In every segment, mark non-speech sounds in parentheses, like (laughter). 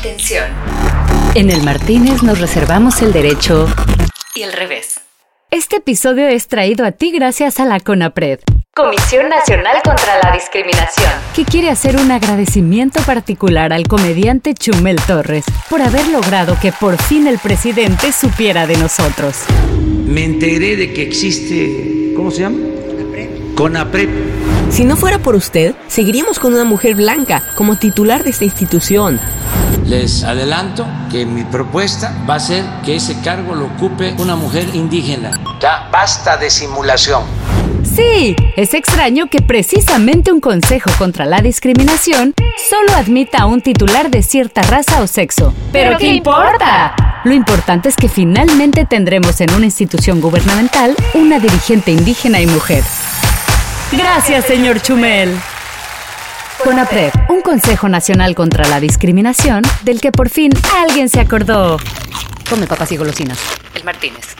Atención. En el Martínez nos reservamos el derecho y el revés. Este episodio es traído a ti gracias a la CONAPRED. Comisión Nacional contra la Discriminación, que quiere hacer un agradecimiento particular al comediante Chumel Torres por haber logrado que por fin el presidente supiera de nosotros. Me enteré de que existe, ¿cómo se llama? CONAPRED. Si no fuera por usted, seguiríamos con una mujer blanca como titular de esta institución. Les adelanto que mi propuesta va a ser que ese cargo lo ocupe una mujer indígena. Ya basta de simulación. Sí, es extraño que precisamente un Consejo contra la Discriminación solo admita a un titular de cierta raza o sexo. ¿Pero qué importa? Lo importante es que finalmente tendremos en una institución gubernamental una dirigente indígena y mujer. Gracias, señor Chumel. CONAPRED, un Consejo Nacional contra la Discriminación del que por fin alguien se acordó. Come papas y golosinas. El Martínez.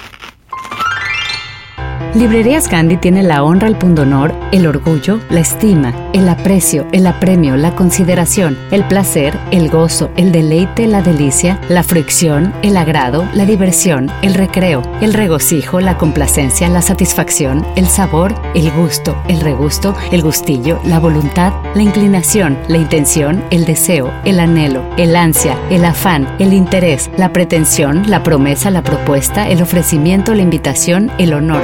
Librerías Gandhi tiene la honra, el pundonor, el orgullo, la estima, el aprecio, el apremio, la consideración, el placer, el gozo, el deleite, la delicia, la fricción, el agrado, la diversión, el recreo, el regocijo, la complacencia, la satisfacción, el sabor, el gusto, el regusto, el gustillo, la voluntad, la inclinación, la intención, el deseo, el anhelo, el ansia, el afán, el interés, la pretensión, la promesa, la propuesta, el ofrecimiento, la invitación, el honor.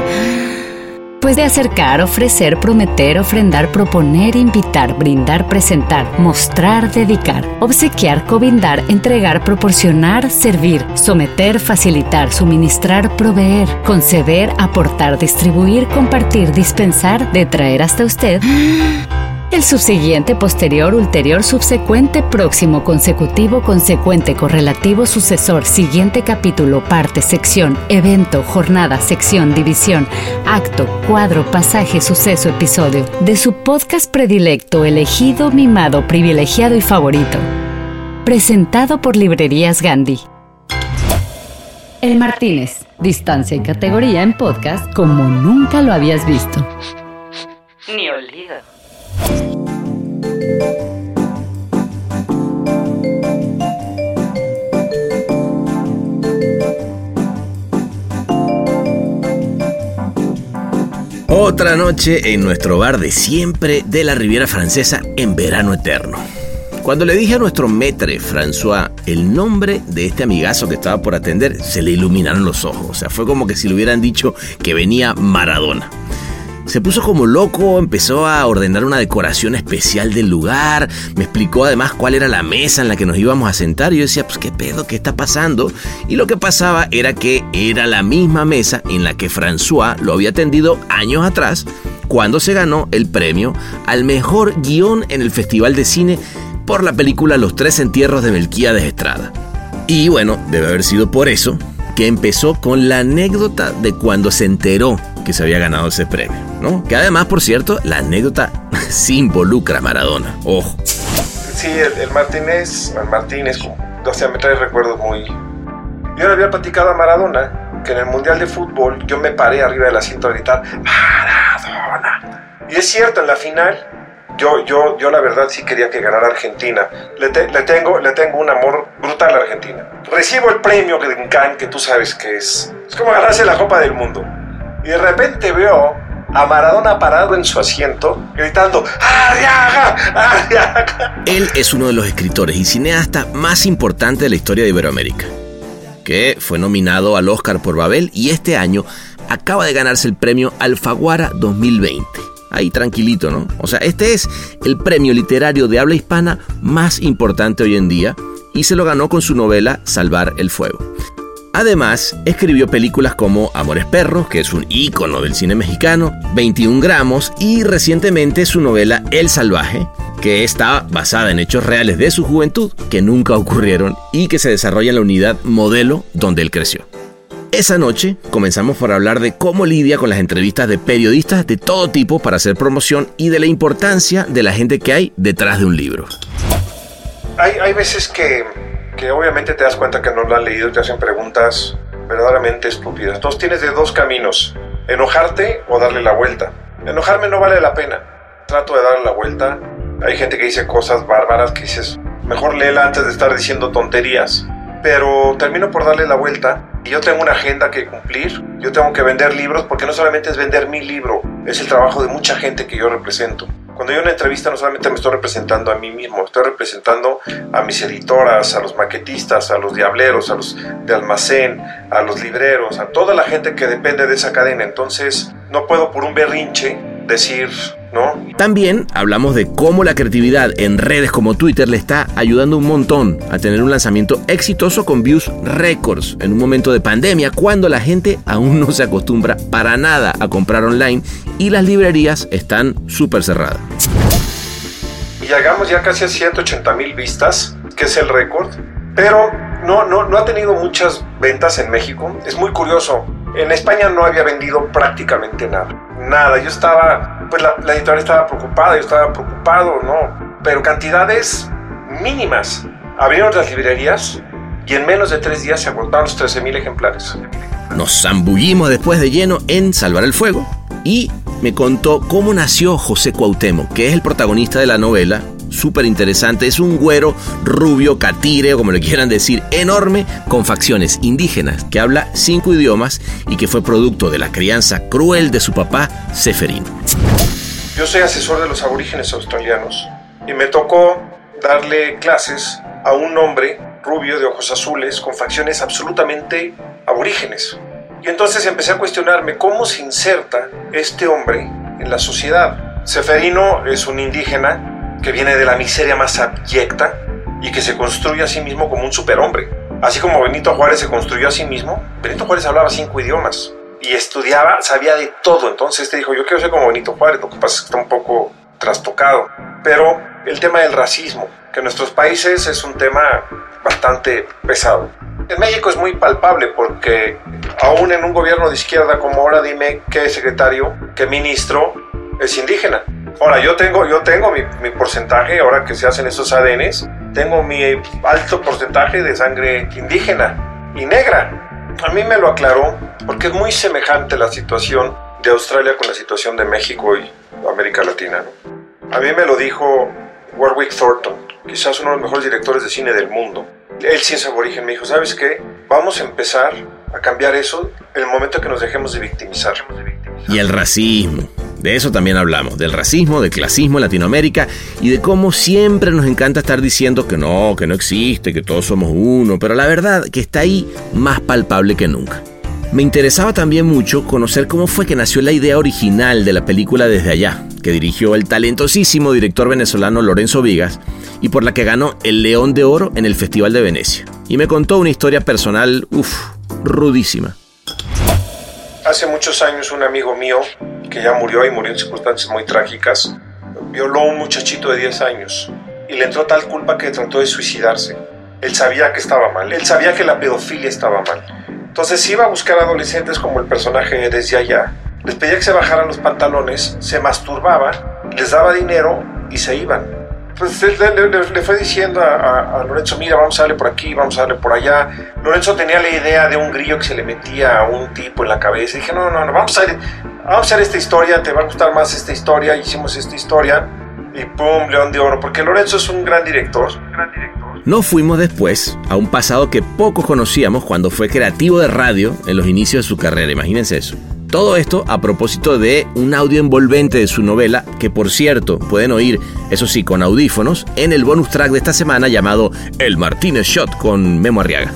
Pues de acercar, ofrecer, prometer, ofrendar, proponer, invitar, brindar, presentar, mostrar, dedicar, obsequiar, cobindar, entregar, proporcionar, servir, someter, facilitar, suministrar, proveer, conceder, aportar, distribuir, compartir, dispensar, de traer hasta usted. El subsiguiente, posterior, ulterior, subsecuente, próximo, consecutivo, consecuente, correlativo, sucesor, siguiente capítulo, parte, sección, evento, jornada, sección, división, acto, cuadro, pasaje, suceso, episodio, de su podcast predilecto, elegido, mimado, privilegiado y favorito. Presentado por Librerías Gandhi. El Martínez, distancia y categoría en podcast como nunca lo habías visto. Ni olvido. Otra noche en nuestro bar de siempre de la Riviera Francesa en verano eterno. Cuando le dije a nuestro metre, François, el nombre de este amigazo que estaba por atender, se le iluminaron los ojos. O sea, fue como que si le hubieran dicho que venía Maradona. Se puso como loco, empezó a ordenar una decoración especial del lugar, me explicó además cuál era la mesa en la que nos íbamos a sentar y yo decía, pues qué pedo, qué está pasando. Y lo que pasaba era que era la misma mesa en la que François lo había atendido años atrás cuando se ganó el premio al mejor guion en el Festival de Cine por la película Los Tres Entierros de Melquíades Estrada. Y bueno, debe haber sido por eso que empezó con la anécdota de cuando se enteró que se había ganado ese premio, ¿no? Que además, por cierto, la anécdota (laughs) sí involucra a Maradona, ojo. Sí, el, Martínez, el Martínez, o sea, me trae recuerdos muy... Yo le había platicado a Maradona que en el Mundial de Fútbol yo me paré arriba del asiento a gritar Maradona. Y es cierto, en la final yo, yo, yo la verdad sí quería que ganara Argentina. Le, tengo, le tengo un amor brutal a Argentina. Recibo el premio que que tú sabes que es. Es como ganarse la Copa del Mundo. Y de repente veo a Maradona parado en su asiento, gritando ¡Arriaga! ¡Arriaga! Él es uno de los escritores y cineastas más importantes de la historia de Iberoamérica, que fue nominado al Oscar por Babel y este año acaba de ganarse el premio Alfaguara 2020. Ahí tranquilito, ¿no? O sea, este es el premio literario de habla hispana más importante hoy en día y se lo ganó con su novela Salvar el Fuego. Además, escribió películas como Amores Perros, que es un ícono del cine mexicano, 21 gramos y recientemente su novela El Salvaje, que está basada en hechos reales de su juventud que nunca ocurrieron y que se desarrolla en la unidad modelo donde él creció. Esa noche comenzamos por hablar de cómo lidia con las entrevistas de periodistas de todo tipo para hacer promoción y de la importancia de la gente que hay detrás de un libro. Hay, hay veces que que obviamente te das cuenta que no lo han leído y te hacen preguntas verdaderamente estúpidas. Entonces tienes de dos caminos, enojarte o darle la vuelta. Enojarme no vale la pena. Trato de darle la vuelta. Hay gente que dice cosas bárbaras que dices, mejor léela antes de estar diciendo tonterías. Pero termino por darle la vuelta y yo tengo una agenda que cumplir. Yo tengo que vender libros porque no solamente es vender mi libro, es el trabajo de mucha gente que yo represento. Cuando yo en una entrevista no solamente me estoy representando a mí mismo, estoy representando a mis editoras, a los maquetistas, a los diableros, a los de almacén, a los libreros, a toda la gente que depende de esa cadena. Entonces, no puedo por un berrinche decir, ¿no? También hablamos de cómo la creatividad en redes como Twitter le está ayudando un montón a tener un lanzamiento exitoso con views récords en un momento de pandemia cuando la gente aún no se acostumbra para nada a comprar online y las librerías están súper cerradas. Y llegamos ya casi a 180 mil vistas, que es el récord, pero no, no, no ha tenido muchas ventas en México. Es muy curioso. En España no había vendido prácticamente nada. Nada. Yo estaba, pues la, editorial estaba preocupada, yo estaba preocupado, ¿no? Pero cantidades mínimas. Abrieron las librerías y en menos de tres días se agotaron los 13 mil ejemplares. Nos zambullimos después de lleno en Salvar el Fuego y me contó cómo nació José Cuauhtémoc, que es el protagonista de la novela. Súper interesante, es un güero rubio, catire, como le quieran decir, enorme, con facciones indígenas, que habla cinco idiomas y que fue producto de la crianza cruel de su papá, Seferino. Yo soy asesor de los aborígenes australianos y me tocó darle clases a un hombre rubio de ojos azules con facciones absolutamente aborígenes. Y entonces empecé a cuestionarme cómo se inserta este hombre en la sociedad. Seferino es un indígena que viene de la miseria más abyecta y que se construye a sí mismo como un superhombre. Así como Benito Juárez se construyó a sí mismo, Benito Juárez hablaba cinco idiomas y estudiaba, sabía de todo. Entonces este dijo, yo quiero ser como Benito Juárez, lo que pasa es que está un poco trastocado. Pero el tema del racismo, que en nuestros países es un tema bastante pesado. En México es muy palpable porque aún en un gobierno de izquierda como ahora dime qué secretario, qué ministro es indígena. Ahora, yo tengo, yo tengo mi, mi, porcentaje, ahora que se hacen esos ADNs, tengo mi alto porcentaje de sangre indígena y negra. A mí me lo aclaró porque es muy semejante la situación de Australia con la situación de México y América Latina. ¿no? A mí me lo dijo Warwick Thornton, quizás uno de los mejores directores de cine del mundo. Él sí es aborigen, me dijo, ¿sabes qué? Vamos a empezar a cambiar eso en el momento que nos dejemos de victimizar. Y el racismo. De eso también hablamos, del racismo, del clasismo en Latinoamérica y de cómo siempre nos encanta estar diciendo que no, que no existe, que todos somos uno, pero la verdad que está ahí más palpable que nunca. Me interesaba también mucho conocer cómo fue que nació la idea original de la película Desde Allá, que dirigió el talentosísimo director venezolano Lorenzo Vigas y por la que ganó el León de Oro en el Festival de Venecia. Y me contó una historia personal, uff, rudísima. Hace muchos años un amigo mío, que ya murió y murió en circunstancias muy trágicas, violó a un muchachito de 10 años y le entró tal culpa que trató de suicidarse. Él sabía que estaba mal, él sabía que la pedofilia estaba mal. Entonces iba a buscar adolescentes como el personaje desde allá, les pedía que se bajaran los pantalones, se masturbaba, les daba dinero y se iban. Pues le, le, fue diciendo a, a, Lorenzo, mira, vamos a darle por aquí, vamos a darle por allá. Lorenzo tenía la idea de un grillo que se le metía a un tipo en la cabeza. Dije, no, no, no, vamos a, hacer, vamos a hacer esta historia, te va a gustar más esta historia. Hicimos esta historia y pum, León de Oro, porque Lorenzo es un gran director. Un fuimos después a un pasado que pocos conocíamos cuando fue creativo de radio en los inicios de su carrera, imagínense eso. Todo esto a propósito de un audio envolvente de su novela, que por cierto pueden oír, eso sí, con audífonos, en el bonus track de esta semana llamado El Martínez Shot con Memo Arriaga.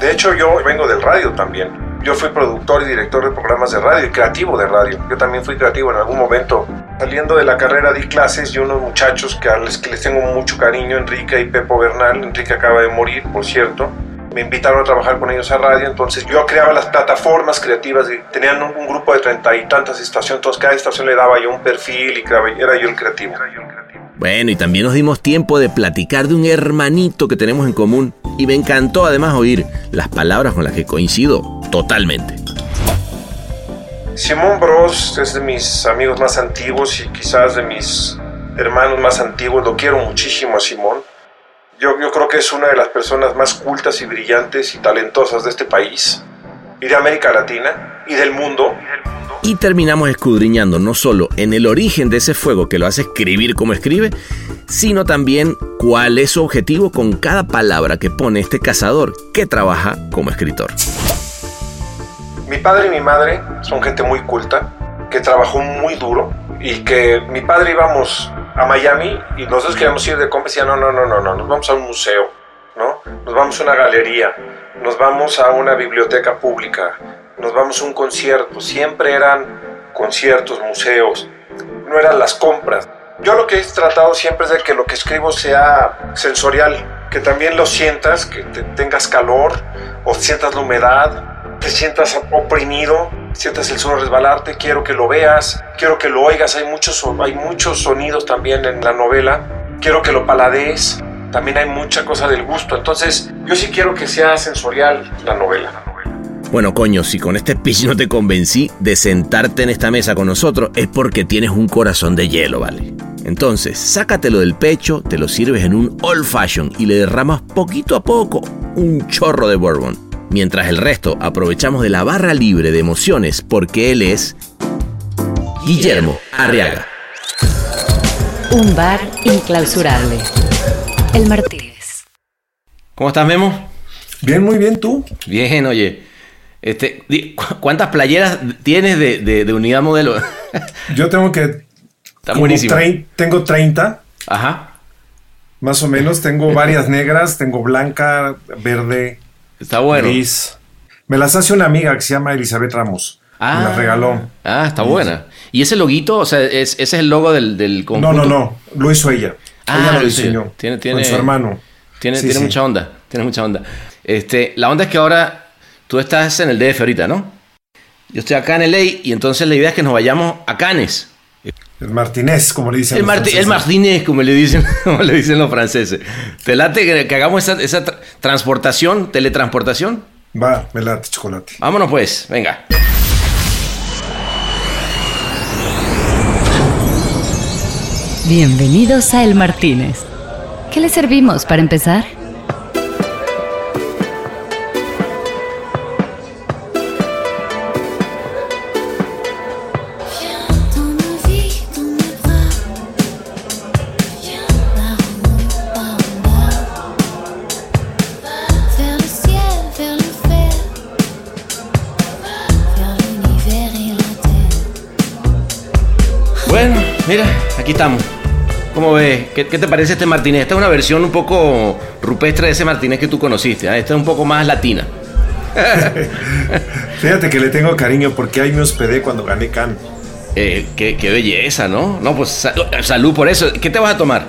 De hecho, yo vengo del radio también. Yo fui productor y director de programas de radio y creativo de radio. Yo también fui creativo en algún momento. Saliendo de la carrera di clases y unos muchachos que, a los que les tengo mucho cariño, Enrique y Pepo Bernal. Enrique acaba de morir, por cierto me invitaron a trabajar con ellos a radio, entonces yo creaba las plataformas creativas, tenían un, un grupo de treinta y tantas estaciones, entonces cada estación le daba yo un perfil y creaba, era yo el creativo. Era yo el creativo. Bueno, y también nos dimos tiempo de platicar de un hermanito que tenemos en común y me encantó además oír las palabras con las que coincido totalmente. Simón Bros es de mis amigos más antiguos y quizás de mis hermanos más antiguos, lo quiero muchísimo a Simón. Yo, yo, creo que es una de las personas más cultas y brillantes y talentosas de este país y de América Latina. y del mundo. Y terminamos escudriñando no solo en el origen de ese fuego que lo hace escribir como escribe, sino también cuál es su objetivo con cada palabra que pone este cazador que trabaja como escritor. Mi padre y mi madre son gente muy culta, que trabajó muy duro y que mi padre íbamos a Miami y nosotros queríamos ir de compras y decía, no, no, no, no, no, nos vamos a un museo, ¿no? Nos vamos a una galería, nos vamos a una biblioteca pública, nos vamos a un concierto, siempre eran conciertos, museos, no eran las compras. Yo lo que he tratado siempre es de que lo que escribo sea sensorial, que también lo sientas, que tengas calor o sientas la humedad, te sientas oprimido, sientas el suelo resbalarte, quiero que lo veas, quiero que lo oigas, hay muchos, hay muchos sonidos también en la novela, quiero que lo paladees, también hay mucha cosa del gusto, entonces yo sí quiero que sea sensorial la novela. Bueno, coño, si con este pitch no te convencí de sentarte en esta mesa con nosotros, es porque tienes un corazón de hielo, ¿vale? Entonces, sácatelo del pecho, te lo sirves en un old fashion y le derramas poquito a poco un chorro de bourbon. Mientras el resto aprovechamos de la barra libre de emociones porque él es Guillermo Arriaga. Un bar inclausurable. El Martínez. ¿Cómo estás, Memo? Bien, muy bien, ¿tú? Bien, oye. Este, ¿Cuántas playeras tienes de, unidad modelo? (laughs) Yo tengo que... Está buenísimo. Tengo 30. Ajá. Más o menos. Tengo varias negras, tengo blanca, verde, Está bueno. gris. Me las hace una amiga que se llama Elizabeth Ramos. Ah, me las regaló. Ah, está buena. ¿Y ese loguito? O sea, es, ese es el logo del, del conjunto. No, no, no. Lo hizo ella. Ah, ella lo lo diseñó. Tiene, tiene, con su hermano. Tiene, Sí, tiene sí. mucha onda. Tiene mucha onda. Este, la onda es que ahora tú estás en el DF ahorita, ¿no? Yo estoy acá en LA y entonces la idea es que nos vayamos a Cannes. El Martínez, como le dicen. El, los Marti- el. Martínez, como le dicen, (laughs) como le dicen los franceses. ¿Te late que, que hagamos esa, esa tra- transportación, teletransportación? Va, me late chocolate. Vámonos pues, venga. Bienvenidos a El Martínez. ¿Qué le servimos para empezar? Estamos. ¿Cómo ves? ¿Qué, qué te parece este Martínez? Esta es una versión un poco rupestre de ese Martínez que tú conociste. ¿ah? Esta es un poco más latina. (laughs) Fíjate que le tengo cariño porque ahí me hospedé cuando gané Cannes. Eh, qué, qué belleza, ¿no? No, pues sa- salud por eso. ¿Qué te vas a tomar?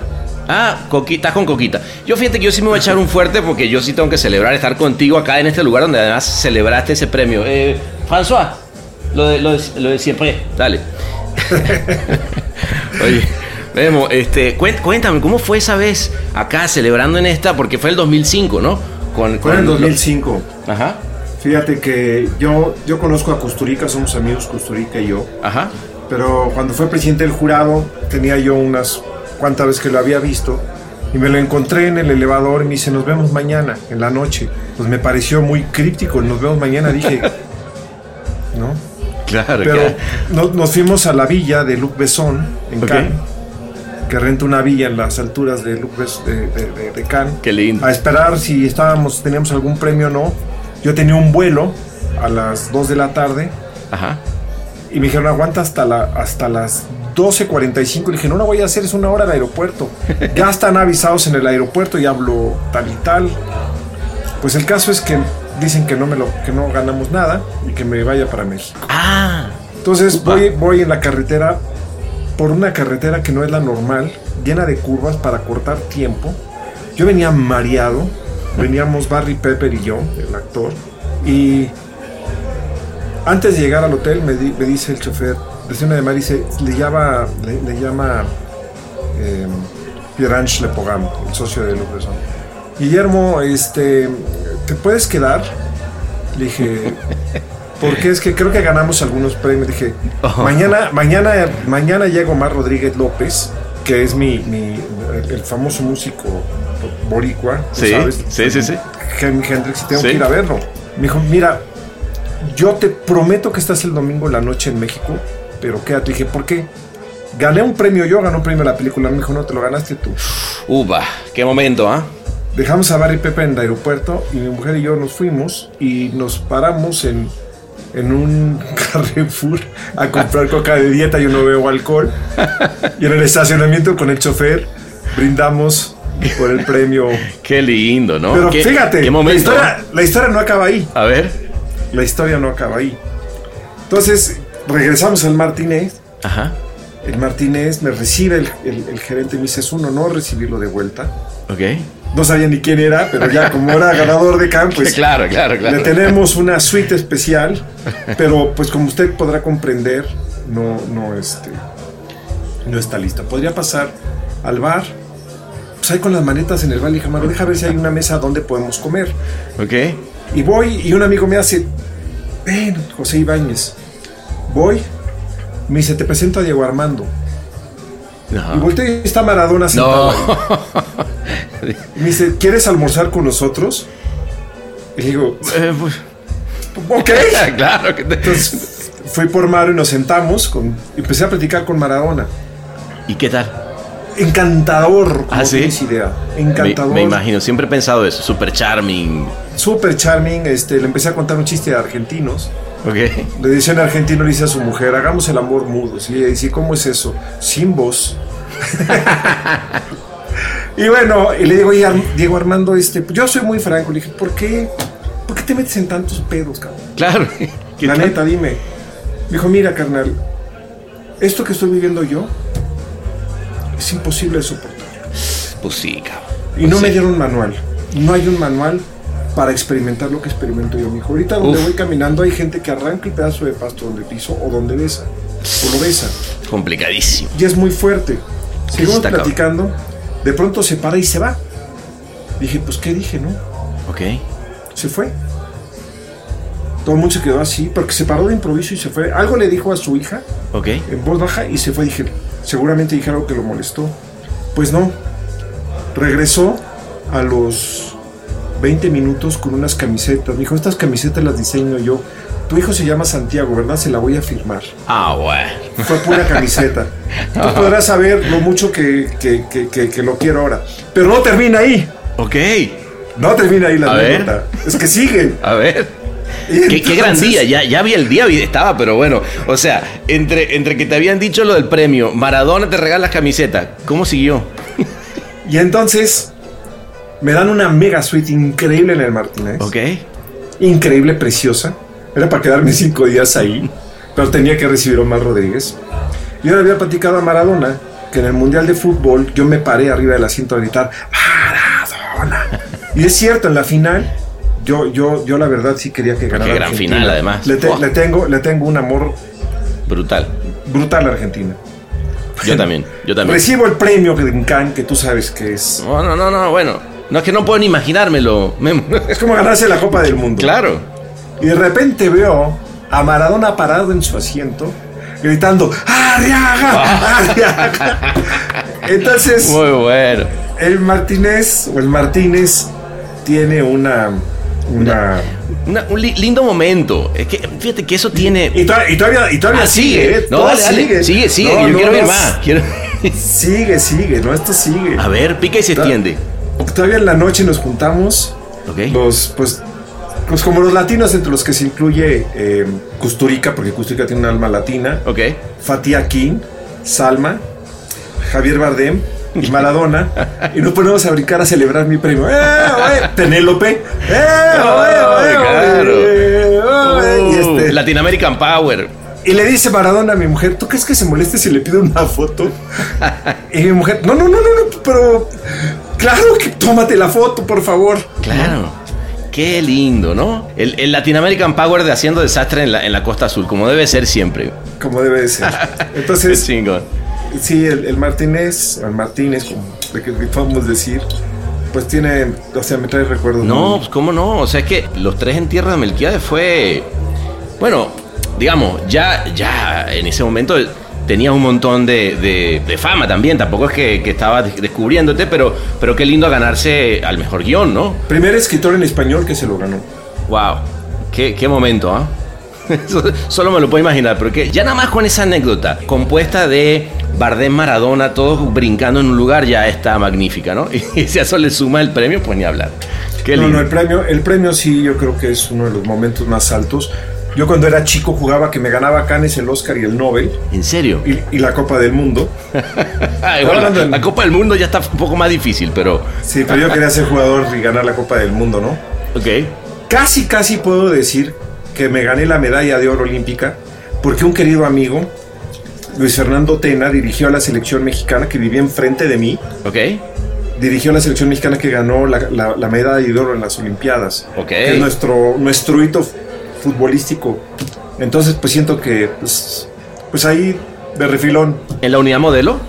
Ah, coquita, con coquita. Yo fíjate que yo sí me voy a echar un fuerte porque yo sí tengo que celebrar estar contigo acá en este lugar donde además celebraste ese premio. Eh, François, lo de, lo de, lo de siempre, dale. (laughs) Oye, Memo, este, cuéntame, ¿cómo fue esa vez acá celebrando en esta? Porque fue el 2005, ¿no? Con, Fue en el con- 2005. Ajá, Fíjate que yo, yo conozco a Custurica, somos amigos Custurica y yo. ajá. Pero cuando fue presidente del jurado, tenía yo unas cuantas veces que lo había visto. Y me lo encontré en el elevador y me dice, nos vemos mañana, en la noche. Pues me pareció muy críptico, nos vemos mañana. Dije, (laughs) ¿no? Claro, Pero claro. no- nos fuimos a la villa de Luc Besson, en Ok. Cannes, que renta una villa en las alturas de, Luc de, de- de- de Cannes, Qué lindo. a esperar si estábamos, teníamos algún premio o no. Yo tenía un vuelo a las 2 de la tarde Ajá. y me dijeron, aguanta hasta, la, hasta las 12.45. Le dije, no, no voy a hacer, es una hora de aeropuerto. (laughs) Ya están avisados en el aeropuerto y hablo tal y tal. Pues el caso es que dicen que no, me lo, que no ganamos nada y que me vaya para México. Ah, Entonces Upa. voy, voy en la carretera, por una carretera que no es la normal, llena de curvas para cortar tiempo. Yo venía mareado, veníamos Barry Pepper y yo, el actor, y antes de llegar al hotel me, di- me dice el chofer, desde una de mar, dice, le llama, le, le llama eh, Pierange Lepogam, el socio de Luc Besson. Guillermo, este, ¿te puedes quedar? Le dije, porque es que creo que ganamos algunos premios. Dije, mañana, mañana, mañana llega Omar Rodríguez López, que es mi, mi- el, famoso músico boricua, Sí, ¿sabes? sí, sí, sí. Jimi Hendrix, y tengo Sí. que ir a verlo. Me dijo, mira, yo te prometo que estás el domingo en la noche en México, pero quédate. Dije, ¿por qué? Gané un premio yo, gané un premio la película. Me dijo, no, te lo ganaste tú. Upa, qué momento, ¿ah? Dejamos a Barry Pepe en el aeropuerto y mi mujer y yo nos fuimos y nos paramos en, en un (laughs) Carrefour a comprar coca de dieta. Yo no bebo alcohol. Y en el estacionamiento con el chofer brindamos por el premio. (laughs) Qué lindo, ¿no? Pero Qué- fíjate, Qué la, momento. historia, la historia no acaba ahí. A ver. La historia no acaba ahí. Entonces, regresamos al Martínez. Ajá. El Martínez me recibe el, el- el gerente y me dice, es un honor recibirlo de vuelta. Ok. No sabía ni quién era, pero ya como era ganador de campo, pues (laughs) claro, claro, claro. le tenemos una suite especial. Pero pues como usted podrá comprender, no, no, este, no está lista. Podría pasar al bar. Pues ahí con las manetas en el bar, le dije, "Maro, deja ver si hay una mesa donde podemos comer. Ok. Y voy y un amigo me hace, ven, José Ibáñez. Voy, me dice, te presento a Diego Armando. Ajá. Y volteo y está Maradona sentado No. Me dice, ¿quieres almorzar con nosotros? Y digo, Eh, pues, ok. (laughs) claro que te- Entonces fui por Maro y nos sentamos. Con, y empecé a platicar con Maradona. ¿Y qué tal? Encantador, como ¿Ah, sí? idea. Me, Encantador. me imagino, siempre he pensado eso. Super charming. Súper charming. Este, le empecé a contar un chiste de argentinos. Ok. Le dice en argentino, le dice a su mujer, hagamos el amor mudo. ¿sí? Y dice, ¿cómo es eso? Sin voz. (laughs) y bueno, y le digo, oye, Diego Armando, este, yo soy muy franco. Le dije, ¿por qué? ¿Por qué te metes en tantos pedos, cabrón? Claro. ¿Qué (laughs) La neta, dime. Me dijo, mira, carnal, esto que estoy viviendo yo es imposible de soportar. Pues sí, cabrón. Y no Sí. me dieron un manual. No hay un manual para experimentar lo que experimento yo, mijo. Ahorita donde Uf. voy caminando hay gente que arranca el pedazo de pasto donde piso o donde besa. O lo besa. Complicadísimo. Y es muy fuerte. Seguimos cabrón. De pronto se para y se va. Dije, pues, ¿qué dije, no? Ok. Se fue. Todo el mundo se quedó así, porque se paró de improviso y se fue. Algo le dijo a su hija Ok. en voz baja y se fue. Dije, seguramente dije algo que lo molestó. Pues no. Regresó a los 20 minutos con unas camisetas. Me dijo, estas camisetas las diseño yo. Tu hijo se llama Santiago, ¿verdad? Se la voy a firmar. Ah, bueno. Fue pura camiseta. (laughs) Tú podrás saber lo mucho que, que- que- que- lo quiero ahora. Pero no termina ahí. Ok. No termina ahí la anécdota. Es que sigue. A ver. Qué, qué gran día, ya, ya vi el día, estaba, pero bueno. O sea, entre, entre que te habían dicho lo del premio, Maradona te regala las camisetas, ¿cómo siguió? Y entonces me dan una mega suite increíble en el Martínez. Ok. Increíble, preciosa. Era para quedarme cinco días ahí. Pero tenía que recibir a Omar Rodríguez. Yo le había platicado a Maradona que en el Mundial de Fútbol yo me paré arriba del asiento a gritar Maradona. Y es cierto, en la final, yo, yo, yo la verdad sí quería que ganara. Qué gran Argentina. final, además. Le, te- Buah. le tengo, le tengo un amor Brutal. brutal a Argentina. Yo también, yo también. Recibo el premio Cannes, que tú sabes que es. No, no, no, no, bueno. No es que no puedo ni imaginármelo. Memo. Es como ganarse la Copa del Mundo. Claro. Y de repente veo a Maradona parado en su asiento, gritando ¡Arriaga! ¡Arriaga! Entonces, Muy bueno. el Martínez o el Martínez tiene una. una Una- un li- lindo momento. Es que fíjate que eso tiene. y, to- y todavía, y todavía Ah, sigue. ¿eh? No, Todo dale, dale. Sigue, sigue. No, Yo no, quiero ver más. Quiero- Sigue, sigue, ¿no? Esto sigue. A ver, pica y se extiende. Todavía en la noche nos juntamos. Ok. Los, pues, pues como los latinos, entre los que se incluye eh, Custurica, porque Custurica tiene un alma latina. Ok. Fatih Akin, Salma, Javier Bardem y Maradona. (laughs) y nos ponemos a brincar a celebrar mi premio. ¡Eh, oye! Penélope. ¡Eh, (laughs) oye, oye, Claro. oye! Y, Uh, este, Latin American Power. y le dice Maradona a mi mujer, ¿tú crees que se moleste si le pido una foto? (laughs) y mi mujer, no, no, no, no, no, pero claro que tómate la foto, por favor. Claro. Qué lindo, ¿no? El, el Latin American Power de haciendo desastre en la, en la Costa Azul, como debe ser siempre. Como debe de ser. (laughs) Entonces, chingón. Sí, el, el Martínez, el Martínez, como de que podemos decir, pues tiene, o sea, me trae recuerdos. No, muy- pues cómo no. O sea, es que los tres en tierra de Melquiades fue. Bueno, digamos, ya, ya en ese momento tenía un montón de, de- de fama también. Tampoco es que, que estaba des- descubriéndote, pero, pero qué lindo ganarse al mejor guion, ¿no? Primer escritor en español que se lo ganó. Wow. Qué, qué momento, ¿ah? (laughs) Eso solo me lo puedo imaginar, porque ya nada más con esa anécdota, compuesta de Bardem Maradona, todos brincando en un lugar, ya está magnífica, ¿no? (laughs) Y si a eso le suma el premio, pues ni hablar. Qué No, lindo. no, el premio, el premio sí, yo creo que es uno de los momentos más altos. Yo cuando era chico jugaba que me ganaba Cannes el Oscar y el Nobel ¿En serio? y, y la Copa del Mundo. (laughs) Ay, bueno, la, Copa del Mundo ya está un poco más difícil, pero... Sí, pero yo quería ser jugador y ganar la Copa del Mundo, ¿no? Ok. Casi, casi puedo decir que me gané la medalla de oro olímpica porque un querido amigo, Luis Fernando Tena, dirigió a la selección mexicana que vivía enfrente de mí. Ok. Dirigió a la selección mexicana que ganó la, la- la medalla de oro en las Olimpiadas. Ok. Que es nuestro, nuestro hito futbolístico. Entonces, pues siento que, pues, pues ahí, de refilón, ¿En la unidad modelo?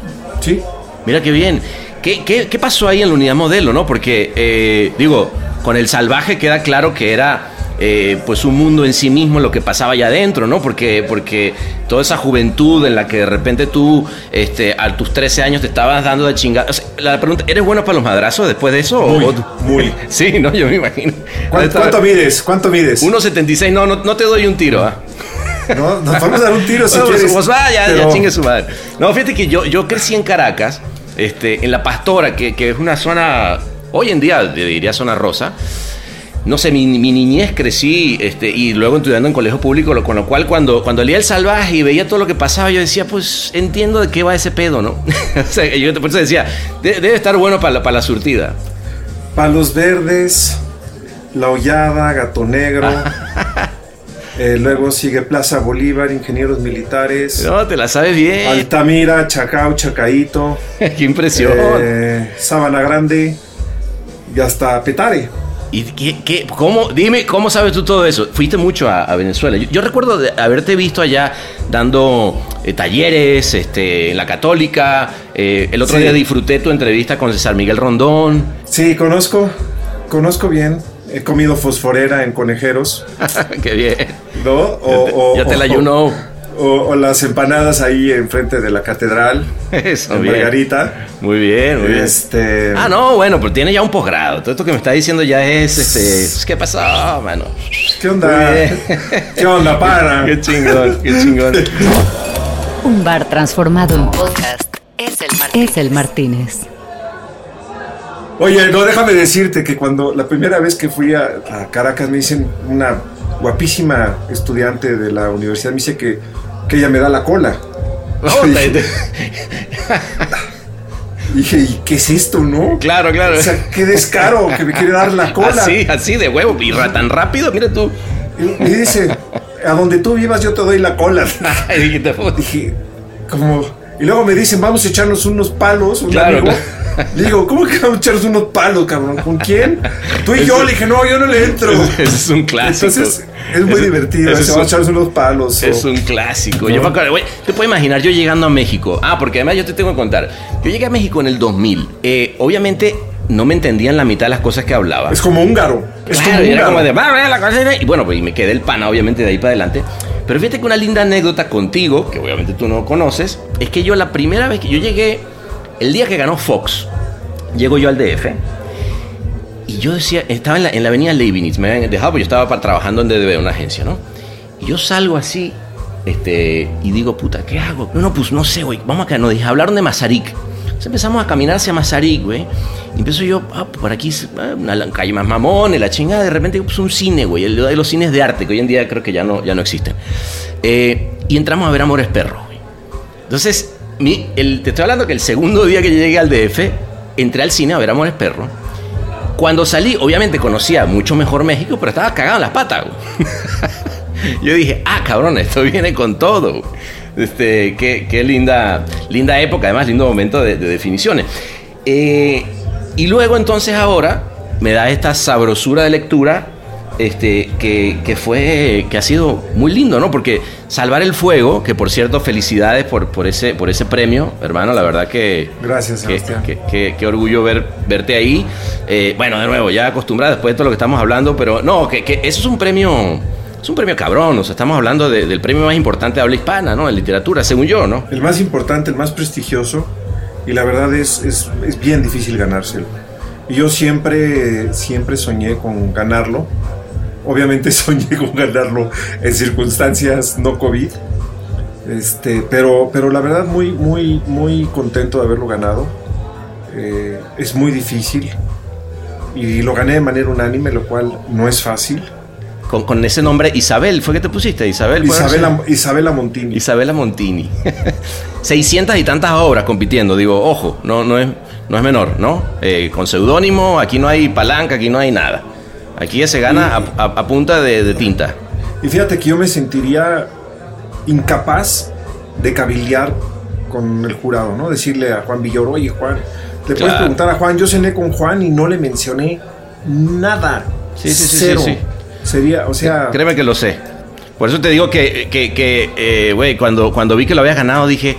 ¿sí? Mira qué bien. ¿Qué, qué, qué pasó ahí en la unidad modelo, no? Porque, eh, digo, con el salvaje queda claro que era eh, pues un mundo en sí mismo lo que pasaba allá adentro, ¿no? Porque, porque toda esa juventud en la que de repente tú este, a tus 13 años te estabas dando de chingada. O sea, la pregunta, ¿eres bueno para los madrazos después de eso? Muy, o- muy. (laughs) Sí, no, yo me imagino. ¿Cuánto, cuánto mides? ¿Cuánto mides? 1.76, no, no, no te doy un tiro, ¿ah? ¿No? Nos vamos a dar un tiro si quieres. pues, ah, ya, ya pero- chingue su madre. No, fíjate que yo, yo crecí en Caracas, este, en La Pastora, que, que es una zona, hoy en día diría zona rosa. No sé, mi, mi niñez crecí este, y luego estudiando en colegio público, lo- con lo cual cuando, cuando leía El Salvaje y veía todo lo que pasaba, yo decía, pues entiendo de qué va ese pedo, ¿no? (laughs) o sea, yo por eso decía, "De- debe estar bueno para la, para la surtida. Palos Verdes, La Hollada, Gato Negro. (laughs) eh, luego sigue Plaza Bolívar, Ingenieros Militares. No, te la sabes bien. Altamira, Chacao, Chacaito. (laughs) qué impresión. eh, Sabana Grande. Y hasta Petare. ¿Y qué, qué- cómo, dime, cómo sabes tú todo eso? Fuiste mucho a, a Venezuela. Yo, yo recuerdo de haberte visto allá dando eh, talleres este, en la Católica. Eh, el otro Sí. día disfruté tu entrevista con César Miguel Rondón. Sí, conozco. Conozco bien. He comido fosforera en conejeros. (laughs) qué bien. ¿No? O, ya te la o- you know. O- o las empanadas ahí enfrente de la catedral. Eso, en. Margarita. Muy bien, muy bien. Este. Ah, no, bueno, pero tiene ya un posgrado. Todo esto que me está diciendo ya es, este, ¿qué pasó, mano? ¿Qué onda? (laughs) ¿Qué onda, para? Qué chingón, qué chingón. (laughs) Un bar transformado en podcast es el Martínez. Es el Martínez. Oye, no, déjame decirte que cuando la primera vez que fui a, a Caracas me dicen una guapísima estudiante de la universidad, me dice que, que ella me da la cola. No, (laughs) te- te- Y (laughs) dije, ¿y qué es esto, no? claro, claro. O sea, qué descaro que me quiere dar la cola. Así, así de huevo. Y tan rápido, mira tú. Y, y dice, a donde tú vivas yo te doy la cola. (laughs) Dije, como... Y luego me dicen, vamos a echarnos unos palos, un Claro, amigo. claro. Le (laughs) digo, ¿cómo que vamos a echarnos unos palos, cabrón? ¿Con quién? Tú y yo. Le dije, no, yo no le entro. Ese es un clásico. Entonces, es muy divertido. es vamos a un- echarnos unos palos. Es o- un clásico. No. Yo me acuerdo, güey, te puedes imaginar yo llegando a México. Ah, porque además yo te tengo que contar. Yo llegué a México en el 2000. Eh, obviamente no me entendían la mitad de las cosas que hablaba. Es como húngaro. Es Claro, como era húngaro. y bueno, pues y me quedé el pana, obviamente, de ahí para adelante. Pero fíjate que una linda anécdota contigo, que obviamente tú no conoces, es que yo la primera vez que yo llegué, el día que ganó Fox, llego yo al DF, y yo decía, estaba en la, en la avenida Leibniz, me habían dejado, porque yo estaba trabajando en DDB, una agencia, ¿no? Y yo salgo así, este, y digo, puta, ¿qué hago? No, no, pues no sé, güey, vamos acá, nos dije, hablaron de Mazarik. Entonces empezamos a caminar hacia Mazarik, güey. Y empiezo yo, ah, por aquí, ah, una calle más mamón, la chingada. De repente, pues un cine, güey, el de los cines de arte, que hoy en día creo que ya no, ya no existen. Eh, y entramos a ver Amores Perros, güey. Entonces, el- te estoy hablando que el segundo día que llegué al DF, entré al cine a ver Amores Perros. Cuando salí, obviamente conocía mucho mejor México, pero estaba cagado en las patas. (laughs) Yo dije, ah, cabrón, esto viene con todo. Este, qué, qué linda, linda época, además, lindo momento de, de definiciones. Eh, y luego, entonces, ahora me da esta sabrosura de lectura. Este, que, que fue, que ha sido muy lindo, ¿no? Porque Salvar el Fuego, que por cierto, felicidades por, por, ese, por ese premio, hermano, la verdad que, Gracias, qué orgullo ver, verte ahí. Eh, bueno, de nuevo, ya acostumbrada después de todo lo que estamos hablando, pero no, que, que eso es un premio, es un premio cabrón. O sea, estamos hablando de- del premio más importante de habla hispana, ¿no? En literatura, según yo, ¿no? El más importante, el más prestigioso. Y la verdad es, es, es bien difícil ganárselo. Y yo siempre, siempre soñé con ganarlo. Obviamente (laughs) soñé con ganarlo en circunstancias no COVID. Este, pero, pero la verdad muy, muy, muy contento de haberlo ganado. Eh, es muy difícil y lo gané de manera unánime, lo cual no es fácil. Con, con ese nombre, Isabel, ¿fue que te pusiste? Isabel. Isabela Montini. Isabela Montini. (laughs) 600 y tantas obras compitiendo. Digo, ojo, no, no, es, no es menor, ¿no? Eh, con seudónimo, aquí no hay palanca, aquí no hay nada. Aquí se gana a, a- a punta de, de tinta. Y fíjate que yo me sentiría incapaz de cabildear con el jurado, ¿no? Decirle a Juan Villoro, oye Juan, le puedes Claro. preguntar a Juan, yo cené con Juan y no le mencioné nada. Sí, sí, sí, Cero. sí, sí. Sería, o sea, Créeme que lo sé. Por eso te digo que, que, que, eh, güey, cuando, cuando vi que lo habías ganado dije,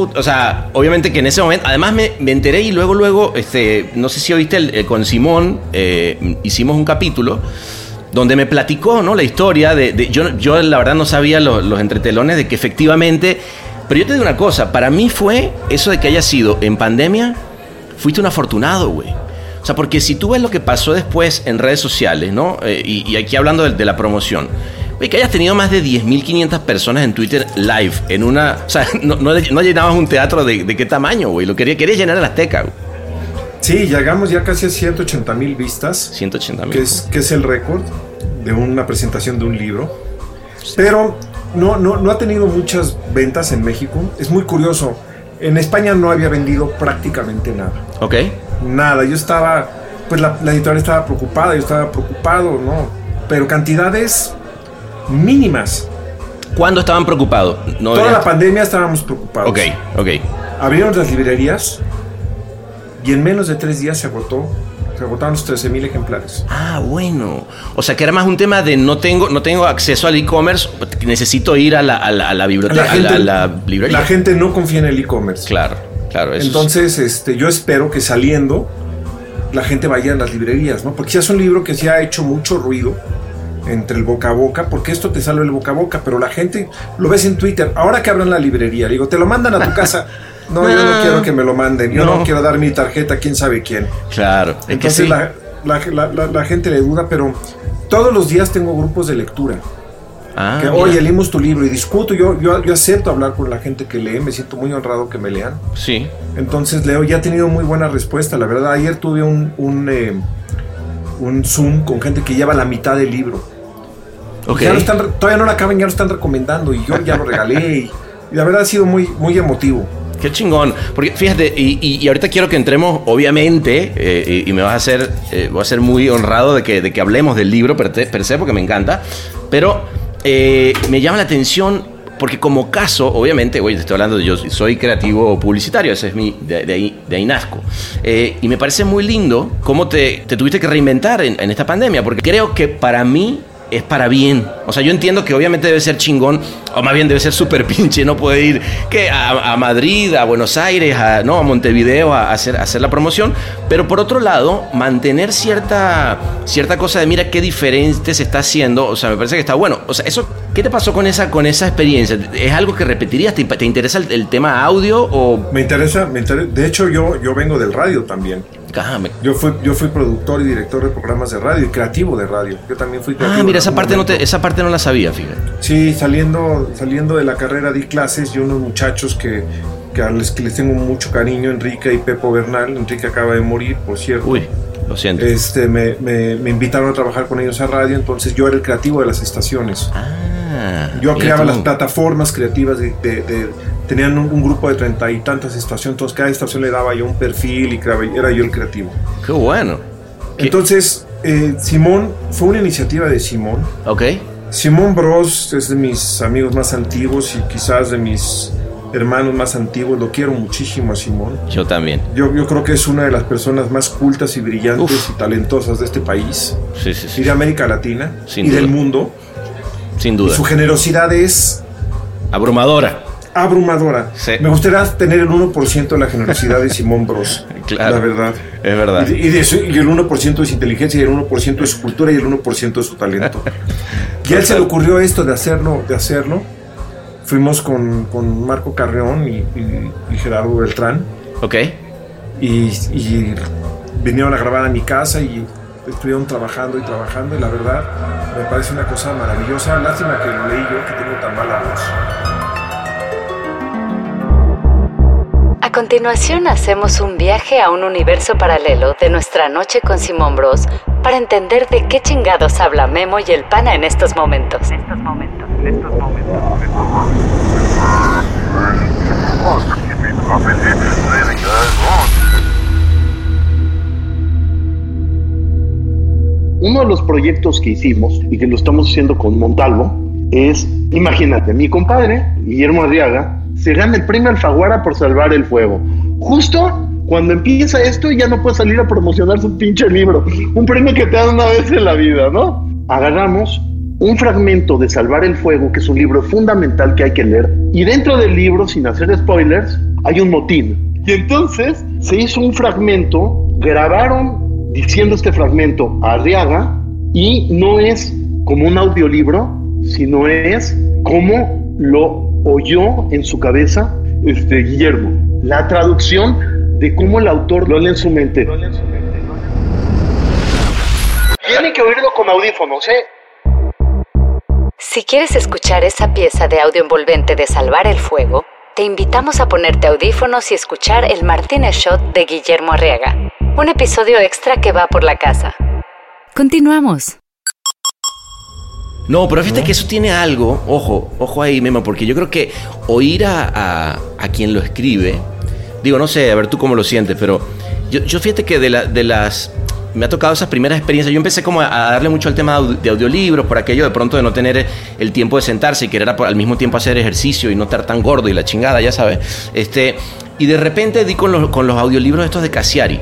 o sea, obviamente que en ese momento, además me, me enteré y luego, luego, este, no sé si oíste el- el- con Simón, eh, hicimos un capítulo donde me platicó, ¿no? La historia de, de- yo, yo la verdad no sabía los, entretelones de que efectivamente, pero yo te digo una cosa, para mí fue eso de que haya sido en pandemia, fuiste un afortunado, güey. O sea, porque si tú ves lo que pasó después en redes sociales, ¿no? Eh, y, aquí hablando de la promoción, güey, que hayas tenido más de 10.500 personas en Twitter live, en una... O sea, (laughs) no, no, no llenabas un teatro de, de qué tamaño, güey. Lo quería, querías llenar el Azteca, güey. sí, llegamos ya casi a 180 mil vistas. 180 mil. que es, que es el récord de una presentación de un libro. Pero no, no, no ha tenido muchas ventas en México. Es muy curioso. En España no había vendido prácticamente nada. Ok. Nada. Yo estaba, pues la, la editorial estaba preocupada, yo estaba preocupado, ¿no? Pero cantidades mínimas. ¿Cuándo estaban preocupados? No Toda la pandemia estábamos preocupados. Ok, ok. Abrieron las librerías y en menos de tres días se agotó. Se agotaron los 13 mil ejemplares. Ah, bueno. O sea, que era más un tema de no tengo, no tengo acceso al e-commerce, necesito ir a la, a la, a la biblioteca, a la, a la librería. la gente no confía en el e-commerce. Claro, claro. eso es- Entonces, este, yo espero que saliendo la gente vaya a las librerías, ¿no? Porque ya es un libro que se ha hecho mucho ruido entre el boca a boca, porque esto te sale el boca a boca, pero la gente lo ves en Twitter. Ahora que abran la librería, digo, te lo mandan a tu casa. No, yo no No. (laughs) quiero que me lo manden. Yo no, No. quiero dar mi tarjeta quién sabe quién. Claro. Es que Entonces sí. la, la- la- la- la gente le duda, pero todos los días tengo grupos de lectura. Ah, que, oye, leímos tu libro y discuto. Yo, yo, yo acepto hablar con la gente que lee, me siento muy honrado que me lean. Sí. Entonces Leo ya ha tenido muy buena respuesta, la verdad. Ayer tuve un, un, eh, un Zoom con gente que lleva la mitad del libro. Ok. Ya lo están todavía no lo acaban, ya lo están recomendando y yo ya lo regalé. Y, y la verdad ha sido muy, muy emotivo. Qué chingón. Porque fíjate, y, y- y ahorita quiero que entremos, obviamente, eh, y, y me vas a hacer, eh, voy a ser muy honrado de que, de que hablemos del libro per, te- per se, porque me encanta. Pero eh, me llama la atención, porque como caso, obviamente, oye, te estoy hablando de yo soy creativo publicitario, ese es mi, de, ahí, de ahí nazco. Eh, y me parece muy lindo cómo te, te tuviste que reinventar en, en esta pandemia, porque creo que para mí es para bien. O sea, yo entiendo que obviamente debe ser chingón, o más bien debe ser súper (laughs) pinche, no puede ir que a, Madrid, a Buenos Aires, a, no, a Montevideo a hacer, hacer la promoción. Pero por otro lado, mantener cierta, cierta cosa de mira qué diferente se está haciendo, o sea, me parece que está bueno. O sea, eso, ¿qué te pasó con esa, con esa experiencia? ¿Es algo que repetirías? ¿Te, te interesa el, el tema audio o...? Me interesa, me interesa. De hecho, yo, yo vengo del radio también. Ah, me- Yo fui, yo fui productor y director de programas de radio y creativo de radio. Yo también fui creativo. Ah, mira, esa parte, no te, esa parte no la sabía, fíjate. Sí, saliendo, saliendo de la carrera di clases y unos muchachos que, que a los que les tengo mucho cariño, Enrique y Pepo Bernal. Enrique acaba de morir, por cierto. Uy, lo siento. Este, me, me- me invitaron a trabajar con ellos a radio, entonces yo era el creativo de las estaciones. Ah, Yo creaba tú. las plataformas creativas de, de- de- tenían un, un grupo de treinta y tantas estaciones, entonces cada estación le daba yo un perfil y era yo el creativo. Qué bueno. ¿Qué- Entonces, eh, Simón, fue una iniciativa de Simón. Ok. Simón Bros es de mis amigos más antiguos y quizás de mis hermanos más antiguos. Lo quiero muchísimo a Simón. Yo también. Yo, yo creo que es una de las personas más cultas y brillantes Uf. y talentosas de este país Sí, sí, y sí. de América Latina Sin y duda. del mundo. Sin Y duda. su generosidad es Abrumadora. Abrumadora. Sí. Me gustaría tener el 1% de la generosidad de Simón Bros. (laughs) Claro. La verdad. Es verdad. Y, de- y el 1% de su inteligencia, y el 1% de su cultura y el 1% de su talento. (laughs) y a él se le ocurrió esto de hacerlo. De hacerlo. Fuimos con, con Marco Carreón y, y- y Gerardo Beltrán Ok. y, y vinieron a grabar a mi casa y estuvieron trabajando y trabajando y la verdad me parece una cosa maravillosa. Lástima que lo leí yo, que tengo tan mala voz. Continuación hacemos un viaje a un universo paralelo de nuestra noche con Simón Bros para entender de qué chingados habla Memo y el pana en estos momentos. Uno de los proyectos que hicimos y que lo estamos haciendo con Montalvo es, imagínate, mi compadre, Guillermo Arriaga, se gana el premio Alfaguara por salvar el fuego. Justo cuando empieza esto ya no puede salir a promocionar su pinche libro. Un premio que te dan una vez en la vida, ¿no? Agarramos un fragmento de Salvar el Fuego, que es un libro fundamental que hay que leer, y dentro del libro, sin hacer spoilers, hay un motín. Y entonces se hizo un fragmento, grabaron diciendo este fragmento a Arriaga, y no es como un audiolibro, sino es como lo oyó en su cabeza este, Guillermo. La traducción de cómo el autor lo lee en su mente. Tiene que oírlo con audífonos, ¿eh? Si quieres escuchar esa pieza de audio envolvente de Salvar el Fuego, te invitamos a ponerte audífonos y escuchar el Martínez Shot de Guillermo Arriaga, un episodio extra que va por la casa. Continuamos. No, pero fíjate que eso tiene algo, ojo, ojo ahí, Memo, porque yo creo que oír a, a- a quien lo escribe, digo, no sé, a ver tú cómo lo sientes, pero yo, yo fíjate que de, la- de las... Me ha tocado esas primeras experiencias. Yo empecé como a darle mucho al tema de audi- de audiolibros, por aquello de pronto de no tener el tiempo de sentarse y querer al mismo tiempo hacer ejercicio y no estar tan gordo y la chingada, ya sabes. Este, y de repente di con los, con los audiolibros estos de Cassiari.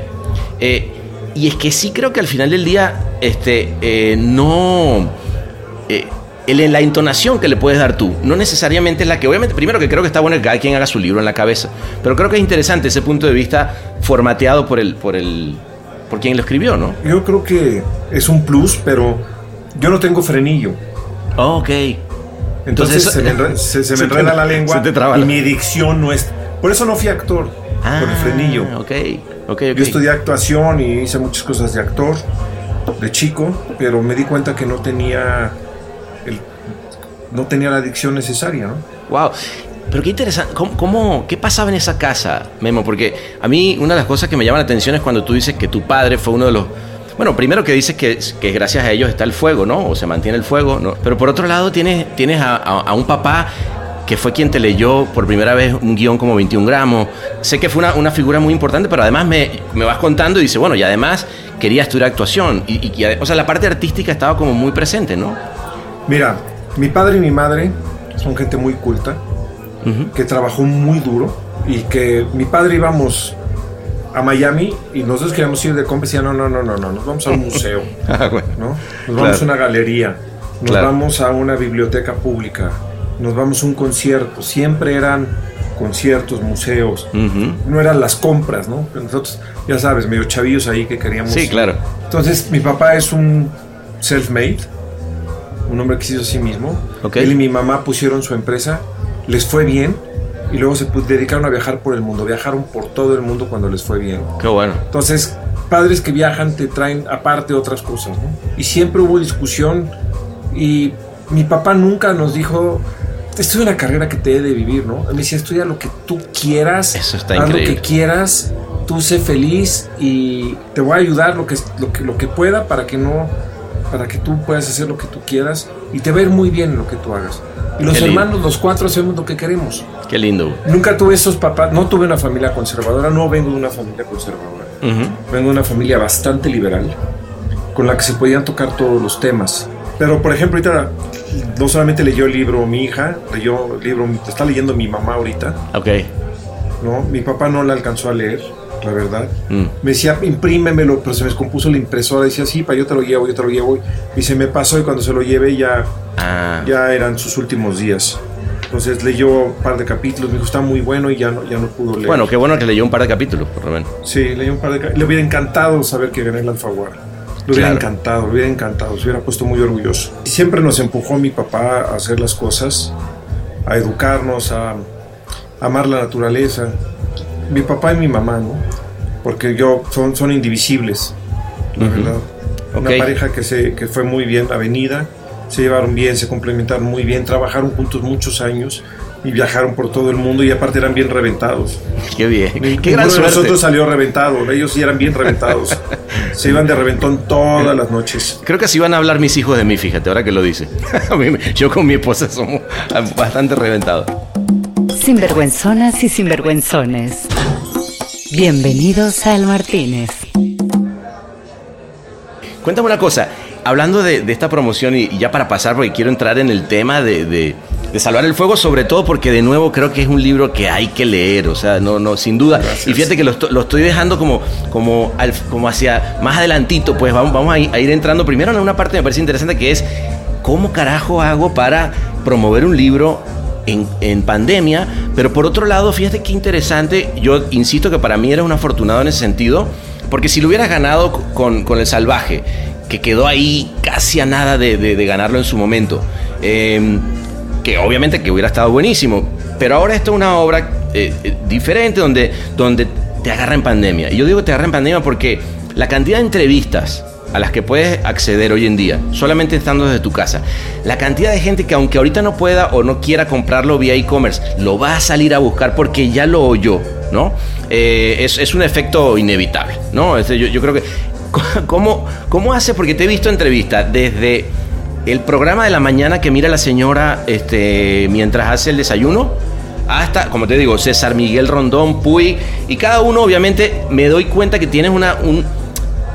Eh, y es que sí creo que al final del día, este, eh, no eh, la entonación que le puedes dar tú, no necesariamente es la que, obviamente, primero que creo que está bueno que cada quien haga su libro en la cabeza, pero creo que es interesante ese punto de vista formateado por el, por el, por quien lo escribió, ¿no? Yo creo que es un plus, pero yo no tengo frenillo. Oh, ok. Entonces, Entonces, se me, (laughs) se- me enreda la (laughs) lengua se te traba y la- mi dicción no es... Por eso no fui actor, por el frenillo. Ah, ok, ok, ok. Yo estudié actuación y hice muchas cosas de actor de chico, pero me di cuenta que no tenía no tenía la dicción necesaria, ¿no? Wow. Pero qué interesante. ¿Cómo, cómo- qué pasaba en esa casa, Memo? Porque a mí una de las cosas que me llama la atención es cuando tú dices que tu padre fue uno de los... Bueno, primero que dices que, que gracias a ellos está el fuego, ¿no? O se mantiene el fuego, ¿no? Pero por otro lado tienes, tienes a, a- a un papá que fue quien te leyó por primera vez un guion como 21 gramos. Sé que fue una, una figura muy importante, pero además me, me vas contando y dices, bueno, y además quería estudiar actuación. Y, y que- o sea, la parte artística estaba como muy presente, ¿no? Mira, mi padre y mi madre son gente muy culta, Ujú. que trabajó muy duro y que mi padre íbamos a Miami y nosotros queríamos ir de compra y decía, no, no, no, no, no, nos vamos a un museo, (laughs) Ah, bueno. ¿no? Nos vamos Claro. a una galería, nos Claro. vamos a una biblioteca pública, nos vamos a un concierto, siempre eran conciertos, museos, Ujú. no eran las compras, ¿no? Nosotros, ya sabes, medio chavillos ahí que queríamos. Sí, claro. Entonces, mi papá es un self-made, un hombre que se hizo a sí mismo. Él y mi mamá pusieron su empresa, les fue bien y luego se dedicaron a viajar por el mundo. Viajaron por todo el mundo cuando les fue bien. Qué bueno. Entonces, padres que viajan te traen aparte otras cosas, ¿no? Y siempre hubo discusión y mi papá nunca nos dijo, estudia una carrera que te he de vivir, ¿no? Me decía, estudia lo que tú quieras, Eso está haz increíble. lo que quieras, tú sé feliz y te voy a ayudar lo que, lo que, lo que pueda para que no, para que tú puedas hacer lo que tú quieras y te ir muy bien en lo que tú hagas. Y los Qué lindo. hermanos, los cuatro, hacemos lo que queremos. Qué lindo. Nunca tuve esos papás, no tuve una familia conservadora, no vengo de una familia conservadora. Vengo de una familia bastante liberal, con la que se podían tocar todos los temas. Pero, por ejemplo, ahorita no solamente leyó el libro mi hija, leyó el libro, está leyendo mi mamá ahorita, Ok. ¿no? Mi papá no la alcanzó a leer, la verdad. Mm. Me decía, imprímemelo, pero se me descompuso la impresora. Decía, sí, pa, yo te lo llevo, yo te lo llevo. Y se me pasó y cuando se lo llevé ya, Ah. ya eran sus últimos días. Entonces leyó un par de capítulos, me dijo, está muy bueno y ya no, ya no pudo leer. Bueno, qué bueno que leyó un par de capítulos, por lo menos. Sí, leí un par de Le hubiera encantado saber que gané el Alfaguara. Le hubiera Claro. encantado, le hubiera encantado, se hubiera puesto muy orgulloso. Siempre nos empujó mi papá a hacer las cosas, a educarnos, a amar la naturaleza. Mi papá y mi mamá, ¿no? Porque yo son, son indivisibles, la verdad. Ok. Una pareja que, se, que fue muy bien avenida, se llevaron bien, se complementaron muy bien, trabajaron juntos muchos años y viajaron por todo el mundo y aparte eran bien reventados. Qué bien. Qué gran de suerte. nosotros salió reventado, ellos sí eran bien reventados. (laughs) se iban de reventón todas las noches. Creo que así van a hablar mis hijos de mí, fíjate, ahora que lo dice. (laughs) Yo con mi esposa somos bastante reventados. Sinvergüenzonas y sinvergüenzones. Bienvenidos a El Martínez. Cuéntame una cosa, hablando de, de esta promoción y, y ya para pasar, porque quiero entrar en el tema de, de- de Salvar el Fuego, sobre todo porque de nuevo creo que es un libro que hay que leer, o sea, no, no, sin duda. Y fíjate que lo, lo estoy dejando como, como, al- como hacia más adelantito, pues vamos, vamos a, ir, a ir entrando primero en una parte que me parece interesante que es cómo carajo hago para promover un libro en, pandemia, pero por otro lado, fíjate qué interesante, yo insisto que para mí eres un afortunado en ese sentido, porque si lo hubieras ganado con, con El Salvaje, que quedó ahí casi a nada de, de- ganarlo en su momento, eh, que obviamente que hubiera estado buenísimo, pero ahora esto es una obra eh, eh, diferente donde, donde te agarra en pandemia. Y yo digo te agarra en pandemia porque la cantidad de entrevistas a las que puedes acceder hoy en día, solamente estando desde tu casa, la cantidad de gente que aunque ahorita no pueda o no quiera comprarlo vía e-commerce, lo va a salir a buscar porque ya lo oyó, ¿no? Eh, es, es un efecto inevitable, ¿no? Este, yo, yo creo que... (laughs) ¿Cómo, ¿Cómo hace? Porque te he visto entrevistas desde el programa de la mañana que mira la señora este, mientras hace el desayuno, hasta, como te digo, César Miguel Rondón, Puy, y cada uno obviamente me doy cuenta que tienes una, un,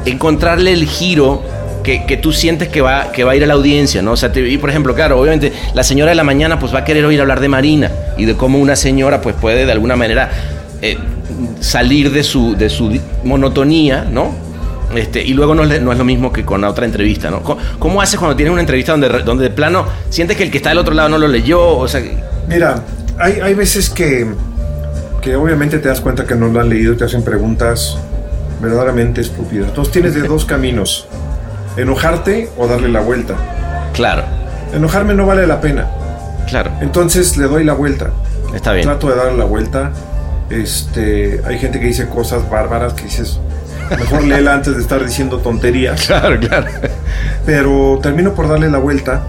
encontrarle el giro que, que tú sientes que va, que va a ir a la audiencia, ¿no? O sea, y por ejemplo, claro, obviamente la señora de la mañana pues va a querer oír hablar de Marina y de cómo una señora pues puede de alguna manera eh, salir de su, de su monotonía, ¿no? Este, y luego no es, no es lo mismo que con la otra entrevista, ¿no? ¿Cómo, haces cuando tienes una entrevista donde, donde de plano sientes que el que está del otro lado no lo leyó? O sea, Mira, hay, hay veces que, que obviamente te das cuenta que no lo han leído y te hacen preguntas verdaderamente estúpidas. Entonces tienes de dos caminos, enojarte o darle la vuelta. claro, Enojarme no vale la pena, claro, entonces le doy la vuelta. está bien. Trato de darle la vuelta. Este, hay gente que dice cosas bárbaras que dices, mejor léela antes de estar diciendo tonterías. (laughs) Claro, claro. Pero termino por darle la vuelta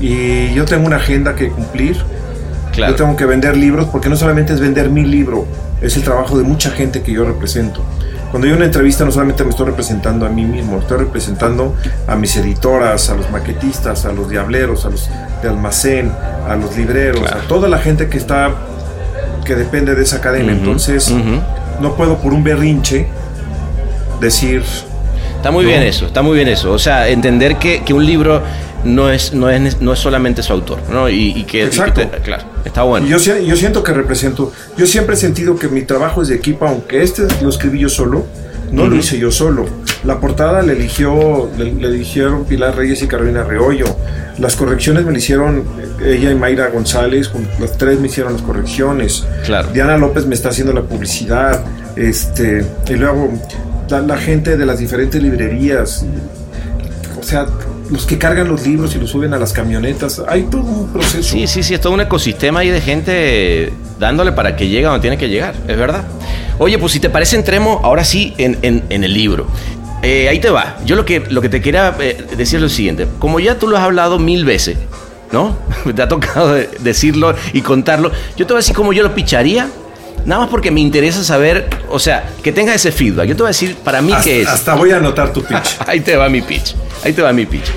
y yo tengo una agenda que cumplir. Claro. Yo tengo que vender libros porque no solamente es vender mi libro, es el trabajo de mucha gente que yo represento. Cuando yo una entrevista no solamente me estoy representando a mí mismo, estoy representando a mis editoras, a los maquetistas, a los diableros, a los de almacén, a los libreros, Claro. a toda la gente que está que depende de esa cadena. Entonces, no puedo por un berrinche decir Está muy bien eso, está muy bien eso. O sea, entender que, que un libro no es, no, es, no es solamente su autor, ¿no? Y, y que, y que Exacto. te- claro, está bueno. Y Yo, yo siento que represento, yo siempre he sentido que mi trabajo es de equipo, aunque este lo escribí yo solo, no lo hice yo solo. La portada le eligió, le, le eligieron Pilar Reyes y Carolina Reollo. Las correcciones me la hicieron ella y Mayra González, las tres me hicieron las correcciones. Claro. Diana López me está haciendo la publicidad, este, y luego la, la gente de las diferentes librerías, o sea, los que cargan los libros y los suben a las camionetas, hay todo un proceso. Sí, sí, sí, es todo un ecosistema ahí de gente dándole para que llegue donde tiene que llegar, es verdad. Oye, pues si te parece, entremos ahora sí en, en- en el libro. Eh, ahí te va. Yo lo que, lo que te quería eh, decir es lo siguiente. Como ya tú lo has hablado mil veces, ¿no? (laughs) te ha tocado de- decirlo y contarlo. Yo te voy a decir cómo yo lo picharía. Nada más porque me interesa saber, o sea, que tenga ese feedback. Yo te voy a decir para mí hasta, qué es. hasta voy a anotar tu pitch. (laughs) Ahí te va mi pitch. Ahí te va mi pitch.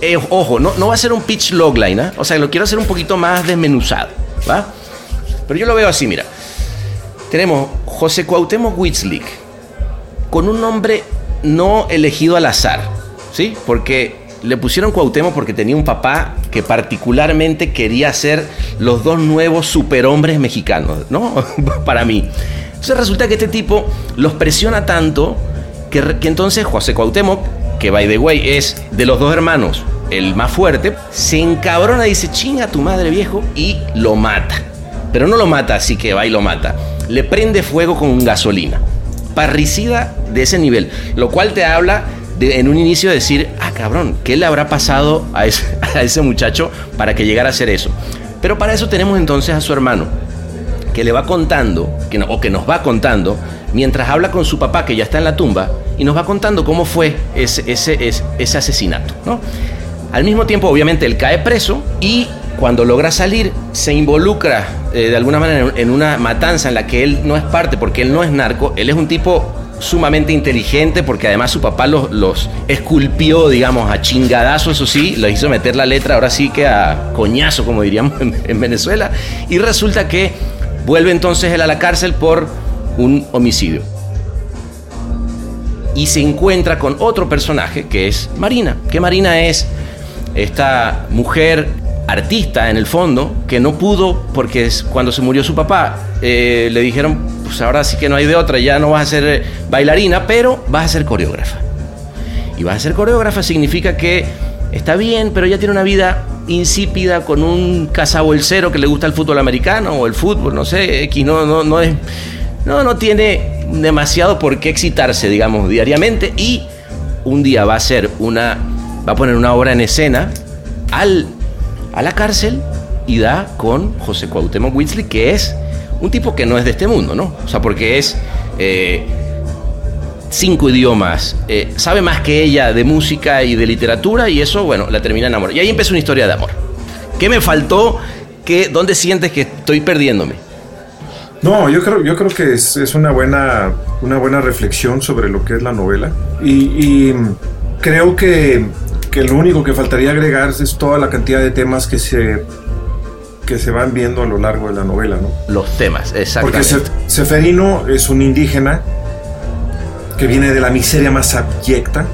Eh, ojo, no, no va a ser un pitch logline, ¿ah? O sea, lo quiero hacer un poquito más desmenuzado, ¿va? Pero yo lo veo así, mira. Tenemos José Cuauhtémoc Witzlik con un nombre no elegido al azar, ¿sí? Porque le pusieron Cuauhtémoc porque tenía un papá que particularmente quería ser los dos nuevos superhombres mexicanos, ¿no? (laughs) Para mí. Entonces resulta que este tipo los presiona tanto que, que entonces José Cuauhtémoc, que by the way es de los dos hermanos el más fuerte, se encabrona y dice, chinga tu madre viejo, y lo mata. Pero no lo mata así que va y lo mata. Le prende fuego con gasolina. Parricida de ese nivel. Lo cual te habla en un inicio de decir, ah cabrón, ¿qué le habrá pasado (laughs) a ese, muchacho para que llegara a hacer eso? Pero para eso tenemos entonces a su hermano, que le va contando, que o que nos va contando, mientras habla con su papá que ya está en la tumba, y nos va contando cómo fue ese, ese, ese, asesinato. Al mismo tiempo, obviamente, él cae preso y cuando logra salir se involucra eh, de alguna manera en una matanza en la que él no es parte porque él no es narco, él es un tipo sumamente inteligente porque además su papá los, los esculpió, digamos, a chingadazo, eso sí, lo hizo meter la letra, ahora sí que a coñazo, como diríamos en, en Venezuela, y resulta que vuelve entonces él a la cárcel por un homicidio. Y se encuentra con otro personaje que es Marina, que Marina es esta mujer artista en el fondo que no pudo porque cuando se murió su papá eh, le dijeron pues ahora sí que no hay de otra ya no vas a ser eh, bailarina pero vas a ser coreógrafa. Y vas a ser coreógrafa significa que está bien pero ya tiene una vida insípida con un cazabolsero que le gusta el fútbol americano o el fútbol no sé X no no no es no no tiene demasiado por qué excitarse digamos diariamente. Y un día va a hacer una va a poner una obra en escena al a la cárcel y da con José Cuauhtémoc Whitley, que es un tipo que no es de este mundo, ¿no? O sea, porque es eh, cinco idiomas, eh, sabe más que ella de música y de literatura y eso, bueno, la termina en amor. Y ahí empieza una historia de amor. ¿Qué me faltó? ¿Qué, ¿Dónde sientes que estoy perdiéndome? No, yo creo, yo creo que es, es una, buena, una buena reflexión sobre lo que es la novela. Y, y creo que, que lo único que faltaría agregar es toda la cantidad de temas que se, que se van viendo a lo largo de la novela, ¿no? Los temas, Porque exactamente. Se- Seferino es un indígena que viene de la miseria más abyecta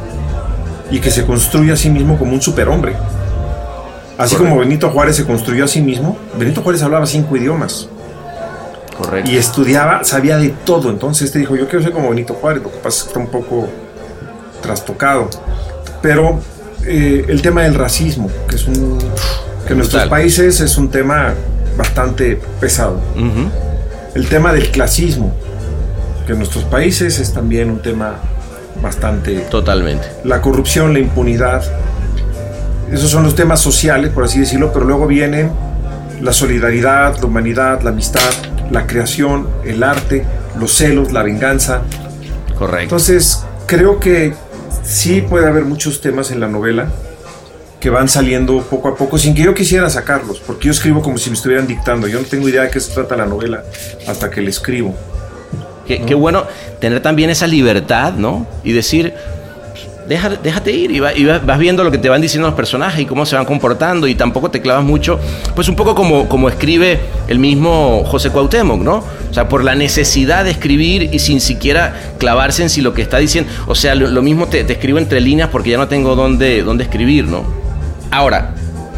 y que se construye a sí mismo como un superhombre. Así Correcto. como Benito Juárez se construyó a sí mismo, Benito Juárez hablaba cinco idiomas Correcto. y estudiaba, sabía de todo. Entonces este dijo, yo quiero ser como Benito Juárez, lo que pasa es que está un poco trastocado. Pero eh, el tema del racismo, que es un que en nuestros países es un tema bastante pesado. El tema del clasismo, que en nuestros países es también un tema bastante... Totalmente. La corrupción, la impunidad, esos son los temas sociales, por así decirlo, pero luego vienen la solidaridad, la humanidad, la amistad, la creación, el arte, los celos, la venganza. Correcto. Entonces, creo que sí puede haber muchos temas en la novela que van saliendo poco a poco sin que yo quisiera sacarlos, porque yo escribo como si me estuvieran dictando. Yo no tengo idea de qué se trata la novela hasta que la escribo. Qué, qué bueno tener también esa libertad, ¿no? Y decir, deja- déjate ir y, va- y va- vas viendo lo que te van diciendo los personajes y cómo se van comportando y tampoco te clavas mucho, pues un poco como, como escribe el mismo José Cuauhtémoc, ¿no? O sea, por la necesidad de escribir y sin siquiera clavarse en si lo que está diciendo, o sea, lo, lo mismo te, te escribo entre líneas porque ya no tengo dónde, dónde escribir, ¿no? Ahora,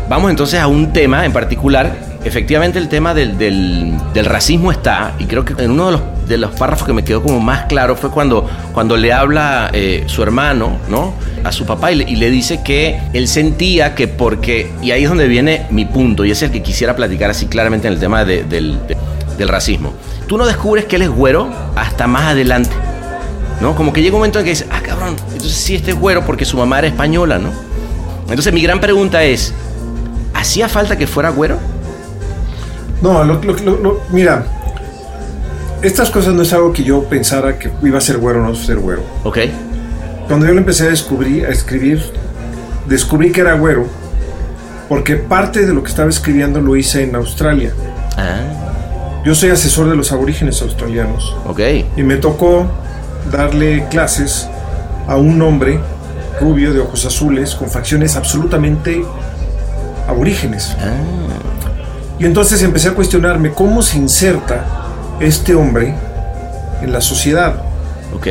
vamos entonces a un tema en particular. Efectivamente, el tema del, del- racismo está, y creo que en uno de los, de los párrafos que me quedó como más claro fue cuando, cuando le habla eh, su hermano, ¿no? A su papá y le, dice que él sentía que porque, y ahí es donde viene mi punto, y es el que quisiera platicar así claramente en el tema de- del, de- del racismo. Tú no descubres que él es güero hasta más adelante, ¿no? Como que llega un momento en que dices, ah, cabrón, entonces sí este es güero porque su mamá era española, ¿no? Entonces mi gran pregunta es, ¿hacía falta que fuera güero? No, lo- lo- lo- mira, estas cosas no es algo que yo pensara que iba a ser güero o no ser güero. Ok. Cuando yo lo empecé a descubrir, a escribir, descubrí que era güero, porque parte de lo que estaba escribiendo lo hice en Australia. Ah, Yo soy asesor de los aborígenes australianos ok. y me tocó darle clases a un hombre rubio de ojos azules con facciones absolutamente aborígenes. Ah, Y entonces empecé a cuestionarme cómo se inserta este hombre en la sociedad. ok.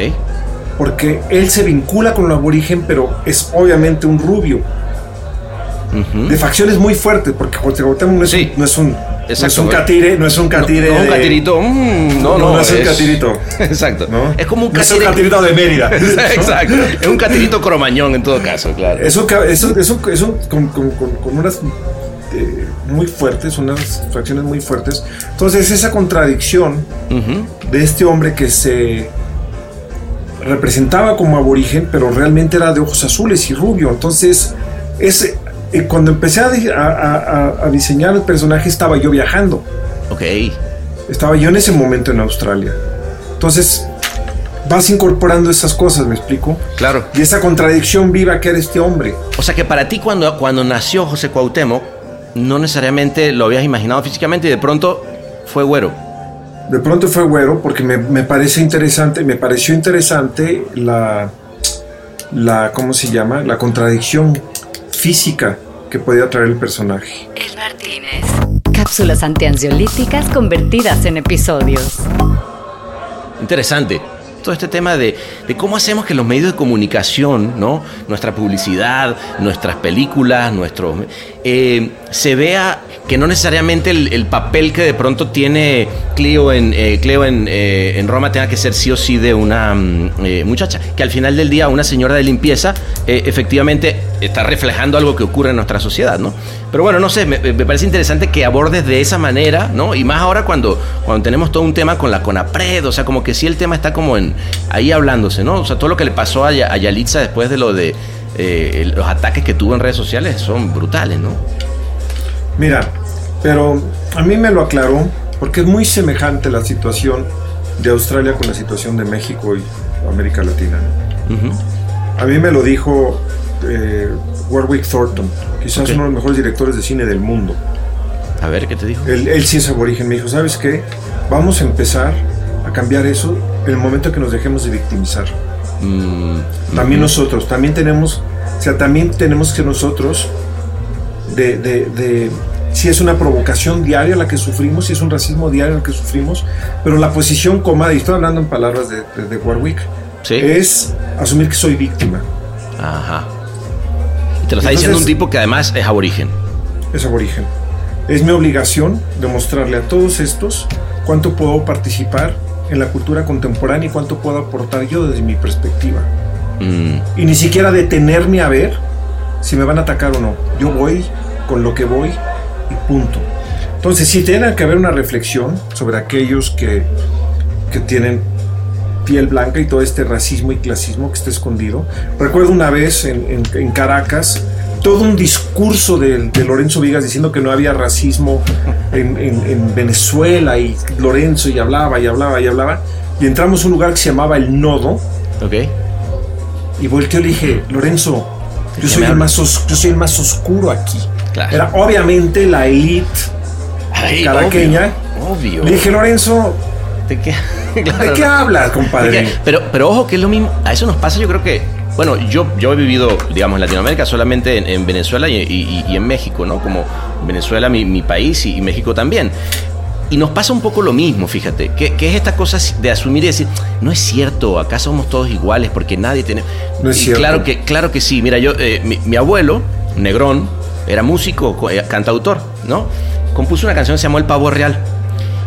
Porque él se vincula con lo aborigen, pero es obviamente un rubio. De facciones muy fuertes, porque Cuauhtémoc no Sí. no es un, no es un catire, no es un catire. No, no, un catirito. mm, no, No, no, no es un catirito. (laughs) Exacto. Es como un No es un catire- catirito de Mérida. (laughs) Exacto. Es un catirito cromañón en todo caso, claro. Es un, ca- es un- es un- es un- con, con- con- con unas eh, muy fuertes, unas facciones muy fuertes. Entonces esa contradicción de este hombre que se representaba como aborigen, pero realmente era de ojos azules y rubio. Entonces, ese, eh, cuando empecé a, di- a- a- a- a diseñar el personaje, estaba yo viajando. Ok. Estaba yo en ese momento en Australia. Entonces, vas incorporando esas cosas, ¿me explico? Claro. Y esa contradicción viva que era este hombre. O sea que para ti cuando, cuando nació José Cuauhtémoc, no necesariamente lo habías imaginado físicamente y de pronto fue güero. De pronto fue güero porque me, me parece interesante, me pareció interesante la, la, ¿cómo se llama? La contradicción física que podía traer el personaje. El Martínez. Cápsulas antiansiolíticas convertidas en episodios. Interesante. Todo este tema de, de cómo hacemos que los medios de comunicación, ¿no? nuestra publicidad, nuestras películas, nuestros, eh, se vea que no necesariamente el, el papel que de pronto tiene Cleo en, eh, Cleo en, eh, en Roma tenga que ser sí o sí de una mm, eh, muchacha. Que al final del día una señora de limpieza eh, efectivamente está reflejando algo que ocurre en nuestra sociedad, ¿no? Pero bueno, no sé, me, me parece interesante que abordes de esa manera, ¿no? Y más ahora cuando, cuando tenemos todo un tema con la CONAPRED, o sea, como que sí el tema está como en ahí hablándose, ¿no? O sea, todo lo que le pasó a, a Yalitza después de lo de eh, los ataques que tuvo en redes sociales son brutales, ¿no? Mira, pero a mí me lo aclaró porque es muy semejante la situación de Australia con la situación de México y América Latina. ¿no? A mí me lo dijo eh, Warwick Thornton, quizás uno de los mejores directores de cine del mundo. A ver, ¿qué te dijo? Él, él sí es aborigen. Me dijo, ¿sabes qué? Vamos a empezar a cambiar eso en el momento que nos dejemos de victimizar. Mm, También nosotros, también tenemos, o sea, también tenemos que nosotros, de, de, de- si es una provocación diaria la que sufrimos, si es un racismo diario el que sufrimos, pero la posición cómoda, y estoy hablando en palabras de, de- de Warwick, Sí. es asumir que soy víctima, Ajá. Te lo está diciendo un tipo que además es aborigen. es aborigen. Es mi obligación demostrarle a todos estos cuánto puedo participar en la cultura contemporánea y cuánto puedo aportar yo desde mi perspectiva. Mm, y ni siquiera detenerme a ver si me van a atacar o no. Yo voy con lo que voy y punto. Entonces, sí tiene que haber una reflexión sobre aquellos que, que tienen piel blanca y todo este racismo y clasismo que está escondido. Recuerdo una vez en, en- en Caracas todo un discurso de, de Lorenzo Vigas diciendo que no había racismo en, en- en Venezuela y Lorenzo y hablaba y hablaba y hablaba. Y entramos a un lugar que se llamaba El Nodo, ok. y volteó y le dije, Lorenzo, ¿De yo soy, el más os- yo soy el más oscuro aquí. Claro. Era obviamente la elite Ay, caraqueña. Obvio. obvio. Le dije, Lorenzo, ¿De qué? (laughs) ¿de Claro, qué no. hablas, ¿De compadre? qué? Pero, pero ojo que es lo mismo. A eso nos pasa, yo creo que. Bueno, yo, yo he vivido, digamos, en Latinoamérica solamente en, en Venezuela y, y- y en México, ¿no? Como Venezuela, mi, mi país, y, y México también. Y nos pasa un poco lo mismo, fíjate, que, que es esta cosa de asumir y decir, no es cierto, acá somos todos iguales porque nadie tiene... No es Y cierto. Claro que, claro que sí, mira, yo, eh, mi, mi abuelo, Negrón, era músico, co- eh, cantautor, ¿no? Compuso una canción que se llamó El Pavo Real.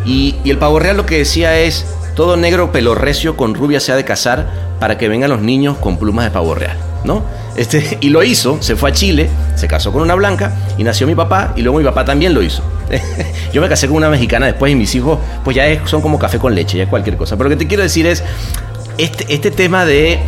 Y, y el pavo real lo que decía es, todo negro pelo recio con rubia se ha de casar para que vengan los niños con plumas de pavo real, ¿no? Este, (laughs) y lo hizo, se fue a Chile, se casó con una blanca y nació mi papá y luego mi papá también lo hizo. (laughs) Yo me casé con una mexicana después y mis hijos pues ya es- son como café con leche, ya es cualquier cosa. Pero lo que te quiero decir es, este, este tema de,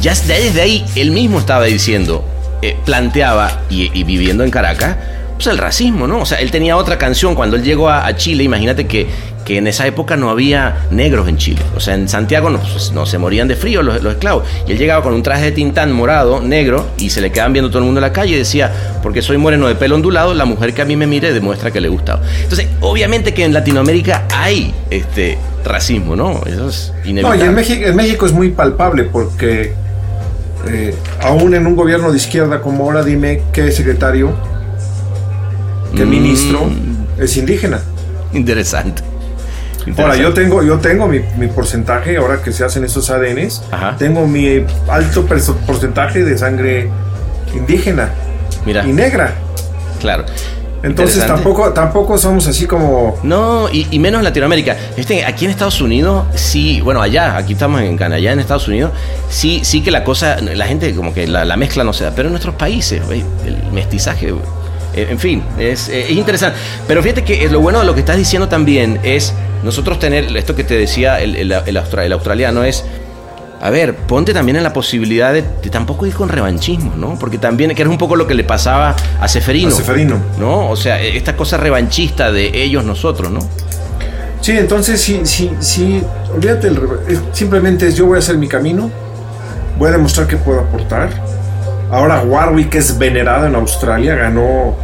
ya de- desde ahí él mismo estaba diciendo, eh, planteaba y viviendo en Caracas, pues el racismo, ¿no? O sea, él tenía otra canción cuando él llegó a, a Chile, imagínate que, que en esa época no había negros en Chile. O sea, en Santiago no, pues, no se morían de frío los, los esclavos. Y él llegaba con un traje de tintán morado, negro, y se le quedaban viendo todo el mundo en la calle y decía, porque soy moreno de pelo ondulado, la mujer que a mí me mire demuestra que le gusta. Entonces, obviamente que en Latinoamérica hay este racismo, ¿no? Eso es No, y inevitable. en México, en México es muy palpable porque eh, aún en un gobierno de izquierda como ahora, dime qué secretario, qué Mm. ministro es indígena. Interesante. Ahora, yo tengo, yo tengo mi, mi porcentaje, ahora que se hacen esos ADNs, Ajá. tengo mi alto porcentaje de sangre indígena Mira, y negra. claro. Entonces tampoco, tampoco somos así como... No, y, y menos en Latinoamérica. Este, aquí en Estados Unidos, sí, bueno, allá, aquí estamos en Canadá, allá en Estados Unidos, sí, sí que la cosa, la gente como que la, la mezcla no se da, pero en nuestros países, el mestizaje, en fin, es, eh, es interesante. Pero fíjate que eh, lo bueno de lo que estás diciendo también es nosotros tener, esto que te decía el, el, el austra- el australiano, es a ver, ponte también en la posibilidad de, de tampoco ir con revanchismo, ¿no? Porque también, que era un poco lo que le pasaba a Seferino. A Seferino. ¿No? O sea, esta cosa revanchista de ellos, nosotros, ¿no? Sí, entonces sí, sí, sí, olvídate, el simplemente es yo voy a hacer mi camino, voy a demostrar que puedo aportar. Ahora Warwick es venerado en Australia, ganó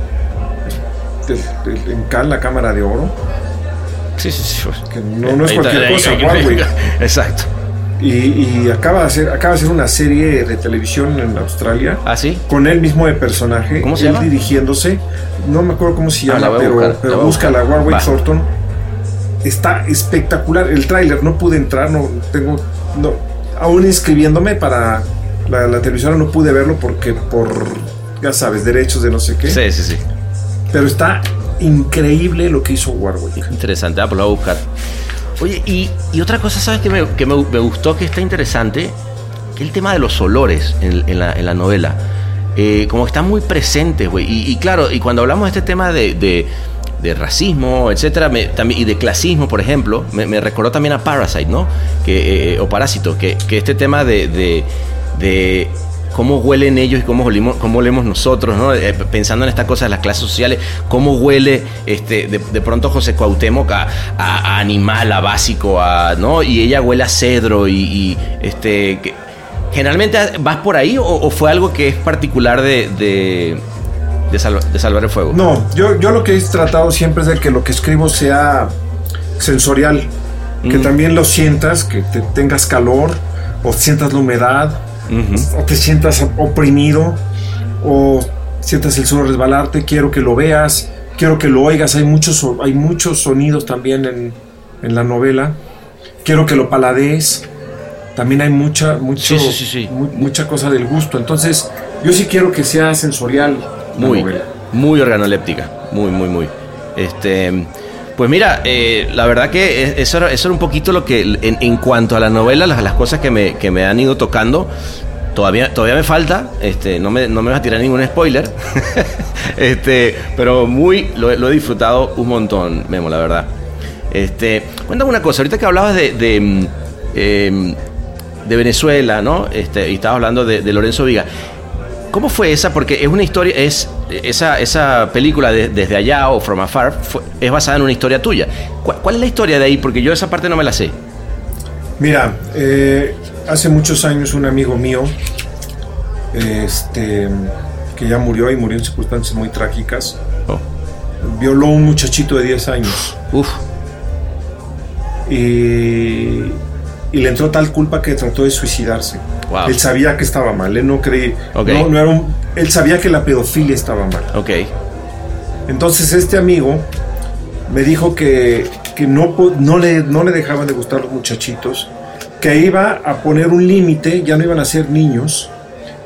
el- en Cannes la Cámara de Oro, Sí, sí, sí. pues. que no, no es cualquier cosa, Warwick. (laughs) Exacto. Y, y acaba, de hacer, acaba de hacer una serie de televisión en Australia ¿Ah, sí? con él mismo de personaje, ¿Cómo se él llama? dirigiéndose, no me acuerdo cómo se Ah, la llama, pero, buscar, pero busca la. Warwick Va. Thornton. Está espectacular. El tráiler, no pude entrar, no tengo, no, aún inscribiéndome para la, la televisora no pude verlo porque por, ya sabes, derechos de no sé qué. Sí, sí, sí. Pero está increíble lo que hizo Warwick. Interesante, ah, pues lo voy a buscar. Oye, y, y otra cosa, ¿sabes? Que, me, que me, me gustó, que está interesante, que el tema de los olores en, en la, en la novela. Eh, como que están muy presentes, güey. Y, y claro, y cuando hablamos de este tema de, de, de racismo, etcétera, me- también, y de clasismo, por ejemplo, me, me recordó también a Parasite, ¿no? Que, eh, o Parásito, que, que este tema de, de, de cómo huelen ellos y cómo olemos, cómo olemos nosotros, ¿no? Eh, pensando en estas cosas de las clases sociales, cómo huele este, de, de pronto José Cuauhtémoc a, a- a animal, a básico, a, ¿no? Y ella huele a cedro y, y, este... que- ¿Generalmente vas por ahí o, o fue algo que es particular de, de, de, Salva- de Salvar el Fuego? No, yo, yo lo que he tratado siempre es de que lo que escribo sea sensorial, que Mm. también lo sientas, que te tengas calor, o sientas la humedad, O te sientas oprimido, o sientas el suelo resbalarte, quiero que lo veas, quiero que lo oigas, hay muchos, hay muchos sonidos también en, en la novela, quiero que lo paladees, también hay mucha, mucho, Sí, sí, sí, sí. mu- mucha cosa del gusto, entonces yo sí quiero que sea sensorial la Muy, novela. muy organoléptica. Muy, muy, muy. Este. Pues mira, eh, la verdad que es- eso era, eso era un poquito lo que, en, cuanto a la novela, las, cosas que me, que me han ido tocando, todavía, todavía me falta, este, no, me, no me vas a tirar ningún spoiler, (laughs) este, pero muy, lo, he- disfrutado un montón, Memo, la verdad. Este, cuéntame una cosa, ahorita que hablabas de, de, mm, em, de Venezuela, ¿no? Este, y estabas hablando de Lorenzo Viga. ¿Cómo fue esa? Porque es una historia, es esa, esa película de- desde allá o From Afar fue- es basada en una historia tuya. ¿Cuál, cuál es la historia de ahí? Porque yo esa parte no me la sé. Mira, eh, hace muchos años un amigo mío, este, que ya murió y murió en circunstancias muy trágicas, Oh. violó a un muchachito de 10 años Uf, y, y le entró tal culpa que trató de suicidarse. Wow. Él sabía que estaba mal, él no creía, Ok. no, no era un- él sabía que la pedofilia estaba mal. ok. Entonces este amigo me dijo que, que no, no, le, no le dejaban de gustar los muchachitos, que iba a poner un límite, ya no iban a ser niños,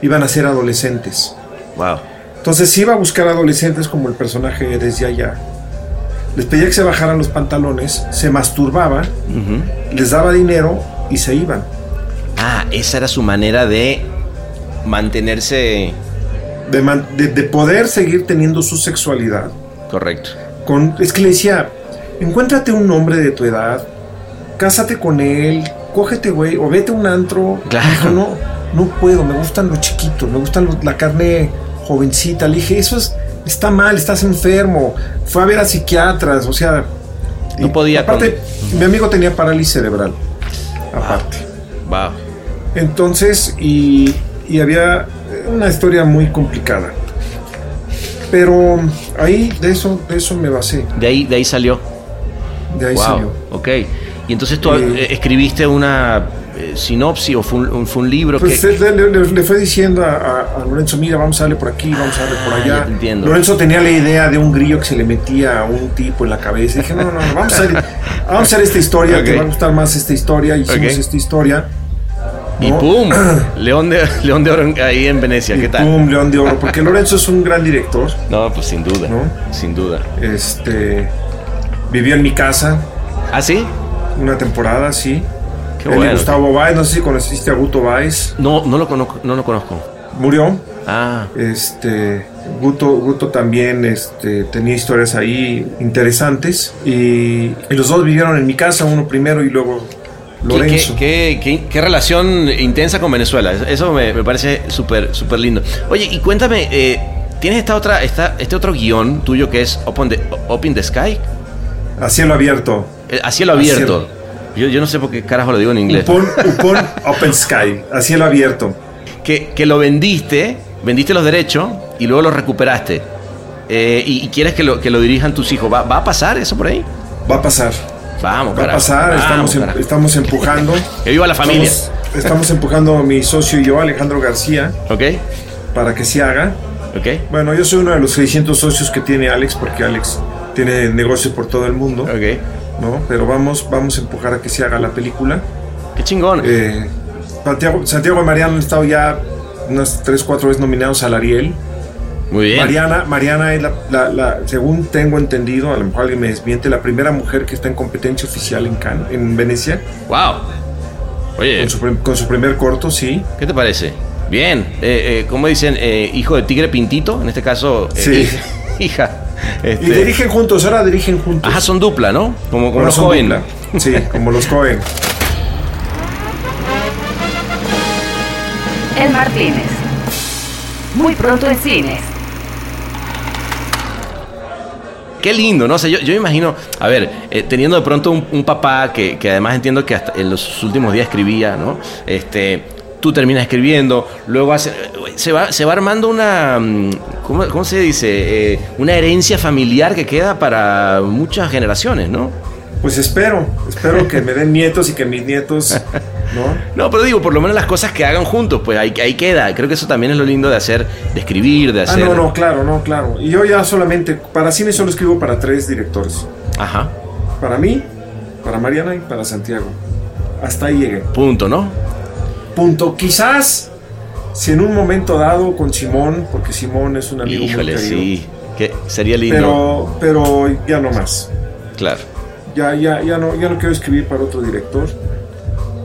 iban a ser adolescentes. Wow. Entonces iba a buscar adolescentes como el personaje desde allá. Les pedía que se bajaran los pantalones, se masturbaba, les daba dinero y se iban. Ah, esa era su manera de mantenerse De, man- de- de poder seguir teniendo su sexualidad. correcto. Con, es que le decía, encuéntrate un hombre de tu edad, cásate con él, cógete, güey, o vete a un antro. Claro. Dijo, no, no puedo, me gustan los chiquitos, me gustan los- la carne jovencita. Le dije, eso es, está mal, estás enfermo. Fue a ver a psiquiatras, o sea... No podía Aparte, mi amigo tenía parálisis cerebral. Aparte. Wow. Entonces, y, y había una historia muy complicada. Pero ahí de eso, de eso me basé. De ahí, de ahí salió. De ahí wow. salió. Ok. Y entonces tú Eh, eh, escribiste una eh, sinopsis o fue un, fue un libro Pues que. le, le- le fue diciendo a, a- a Lorenzo, mira, vamos a darle por aquí, vamos a darle por Ah, allá. te entiendo. Lorenzo tenía la idea de un grillo que se le metía a un tipo en la cabeza. Y dije, no, no, no, vamos a hacer, vamos a hacer esta historia, (laughs) Ok. te va a gustar más esta historia. Hicimos Ok. esta historia. Y. ¡pum! (clears throat) León de, León de Oro ahí en Venecia. Y ¿Qué tal? pum, León de Oro. Porque Lorenzo es un gran director. No, pues sin duda. ¿No? Sin duda. Este vivió en mi casa ¿Ah, sí? una temporada, sí. Qué Él bueno. Gustavo Báez, no sé si conociste a Guto Báez. No, no lo conozco. No lo conozco. Murió. Ah, Este, Guto, Guto también este, tenía historias ahí interesantes. Y, y los dos vivieron en mi casa, uno primero y luego ¿Qué, Lorenzo. qué, qué- qué- qué relación intensa con Venezuela. Eso me, me parece súper súper lindo. Oye, y cuéntame, eh, ¿tienes esta otra, esta, este otro guion tuyo que es Up, on the, Up in the Sky? A cielo abierto. Eh, A cielo abierto. Yo, yo no sé por qué carajo lo digo en inglés. Upon, (laughs) upon Open Sky, a cielo abierto. Que, que lo vendiste, vendiste los derechos y luego los recuperaste. Eh, y, y quieres que lo, que lo dirijan tus hijos. ¿Va, va a pasar eso por ahí? Va a pasar. Vamos, Va a carajo. pasar, Vamos, estamos, em- carajo. estamos empujando. (laughs) Que viva la familia. Estamos, estamos empujando mi socio y yo, Alejandro García, ¿Ok? para que se haga. ¿Ok? Bueno, yo soy uno de los 600 socios que tiene Alex, porque Alex tiene negocios por todo el mundo, Ok. ¿no? Pero vamos, vamos a empujar a que se haga la película. Qué chingón. Eh, Santiago, Santiago y Mariana han estado ya unas 3, 4 veces nominados al Ariel. Muy bien. Mariana, Mariana es la, la- la- según tengo entendido, a lo mejor alguien me desmiente, la primera mujer que está en competencia oficial en Cannes, en Venecia, Wow. Oye, con su, con su primer corto, sí. ¿qué te parece? Bien. Eh, eh, ¿Cómo dicen? Eh, hijo de tigre pintito. En este caso, eh, Sí. (laughs) hija. Y Este, dirigen juntos, ahora dirigen juntos. Ajá, son dupla, ¿no? Como, como los dupla. Sí, (laughs) como los Cohen. El Martínez. Muy pronto en cines. Qué lindo, ¿no? O sea, yo, yo imagino, a ver, eh, teniendo de pronto un, papá que, que además entiendo que hasta en los últimos días escribía, ¿no? Este, tú terminas escribiendo, luego hace, se, va, se va armando una, mm, ¿cómo, cómo se dice? Eh, una herencia familiar que queda para muchas generaciones, ¿no? Pues espero, espero que me den nietos y que mis nietos, ¿no? No, pero digo, por lo menos las cosas que hagan juntos, pues ahí, ahí queda. Creo que eso también es lo lindo de hacer, de escribir, de Ah, hacer... no, no, claro, no, claro. Y yo ya solamente, para cine solo escribo para tres directores. Ajá, Para mí, para Mariana y para Santiago. Hasta ahí llegué. punto, ¿no? Punto. Quizás, si en un momento dado con Simón, porque Simón es un amigo Híjole, muy querido, sí. Que sería lindo. pero, pero ya no más. Claro. Ya, ya, ya no, ya no quiero escribir para otro director.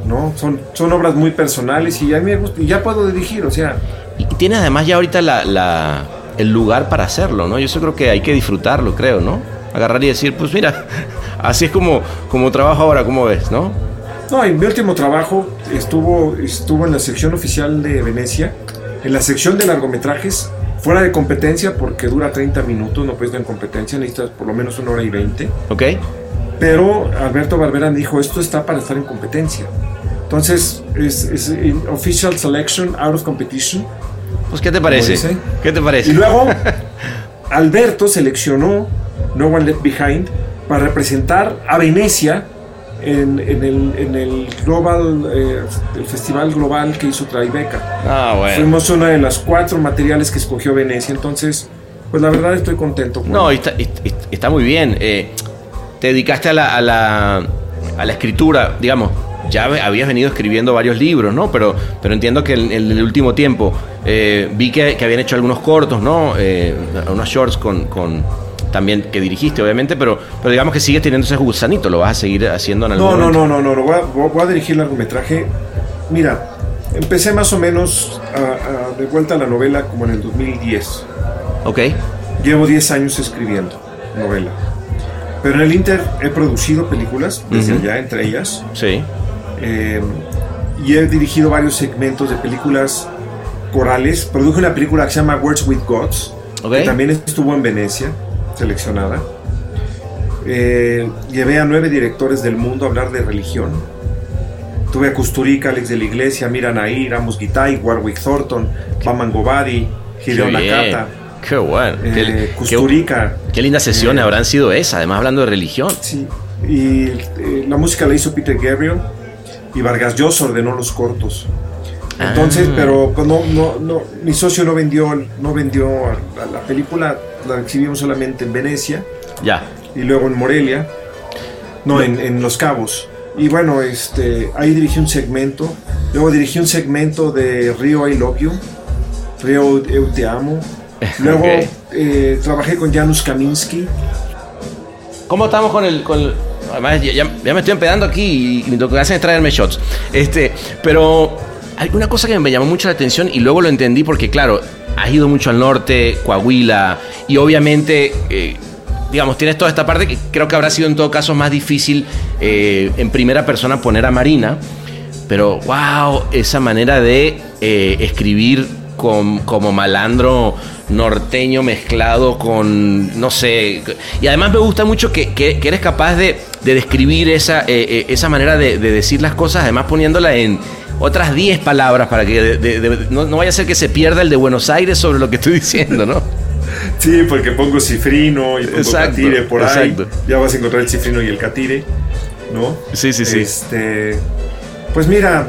¿No? Son, son obras muy personales y ya me gusta, y ya puedo dirigir, o sea, Y tienes además ya ahorita la, la- el lugar para hacerlo, ¿no? Yo eso creo que hay que disfrutarlo, creo, ¿no? Agarrar y decir, pues mira, (laughs) así es como, como trabajo ahora, ¿cómo ves, no? No, en mi último trabajo estuvo, estuvo en la sección oficial de Venecia, en la sección de largometrajes, fuera de competencia porque dura 30 minutos, no puedes estar en competencia, necesitas por lo menos una hora y 20. ¿Ok? Pero Alberto Barbera me dijo, esto está para estar en competencia. Entonces, es, es official selection, out of competition. Pues, ¿qué te parece? ¿Qué te parece? Y luego, (laughs) Alberto seleccionó No One Left Behind para representar a Venecia en, en el, en el Global, eh, el festival global que hizo Tribeca. Ah, bueno. Fuimos una de las cuatro materiales que escogió Venecia, entonces, pues la verdad estoy contento. con- No, y está, y- y- está muy bien. Eh, te dedicaste a la, a, la, a la escritura, digamos. Ya habías venido escribiendo varios libros, ¿no? Pero, pero entiendo que en, en el último tiempo eh, vi que, que habían hecho algunos cortos, ¿no? Eh, unos shorts con, con- también que dirigiste, obviamente, pero, pero digamos que sigues teniendo ese gusanito, lo vas a seguir haciendo en algún No, no, no, no, no, no, voy a, voy a dirigir largometraje. Mira, empecé más o menos a- a- de vuelta a la novela como en el 2010. Ok, Llevo 10 años escribiendo novela. Pero en el Inter he producido películas, desde allá, entre ellas. sí. eh, y he dirigido varios segmentos de películas corales. Produje una película que se llama Words with Gods, Ok. que también estuvo en Venecia, seleccionada. Eh, llevé a nueve directores del mundo a hablar de religión. Tuve a Kusturica, Alex de la Iglesia, Mira Nair, Amos Gitay, Warwick Thornton, Baman Gobadi, bien. Nakata, Qué bueno. eh, Qué- qué, Kusturica. qué lindas sesiones Eh, habrán sido esas, además hablando de religión. Sí, y eh, la música la hizo Peter Gabriel y Vargas Llosa ordenó los cortos. Entonces, Ah. pero pues, no, no, no, mi socio no vendió, no vendió a- a la película, la exhibimos solamente en Venecia Ya. y luego en Morelia, no, en, en Los Cabos. Y bueno, este, ahí dirigí un segmento, luego dirigí un segmento de Río I Love You, Río Eu Te Amo. (laughs) Luego eh, trabajé con Janusz Kaminski, ¿Cómo estamos con el.? Con el- además, ya, me estoy empedando aquí y, y lo que hacen es traerme shots. Este, pero hay una cosa que me llamó mucho la atención y luego lo entendí porque, claro, has ido mucho al norte, Coahuila, y obviamente. eh, Digamos, tienes toda esta parte que creo que habrá sido en todo caso más difícil eh, en primera persona poner a Marina. Pero, wow, esa manera de eh, escribir como malandro norteño mezclado con, no sé. Y además me gusta mucho que, que- que eres capaz de, de describir esa, eh, eh, esa manera de, de decir las cosas, además poniéndola en otras 10 palabras para que de- de- de- no, no vaya a ser que se pierda el de Buenos Aires sobre lo que estoy diciendo, ¿no? (laughs) Sí, porque pongo cifrino y pongo Exacto, catire por ahí. Ya vas a encontrar el cifrino y el catire, ¿no? Sí, sí, sí. Este, pues mira,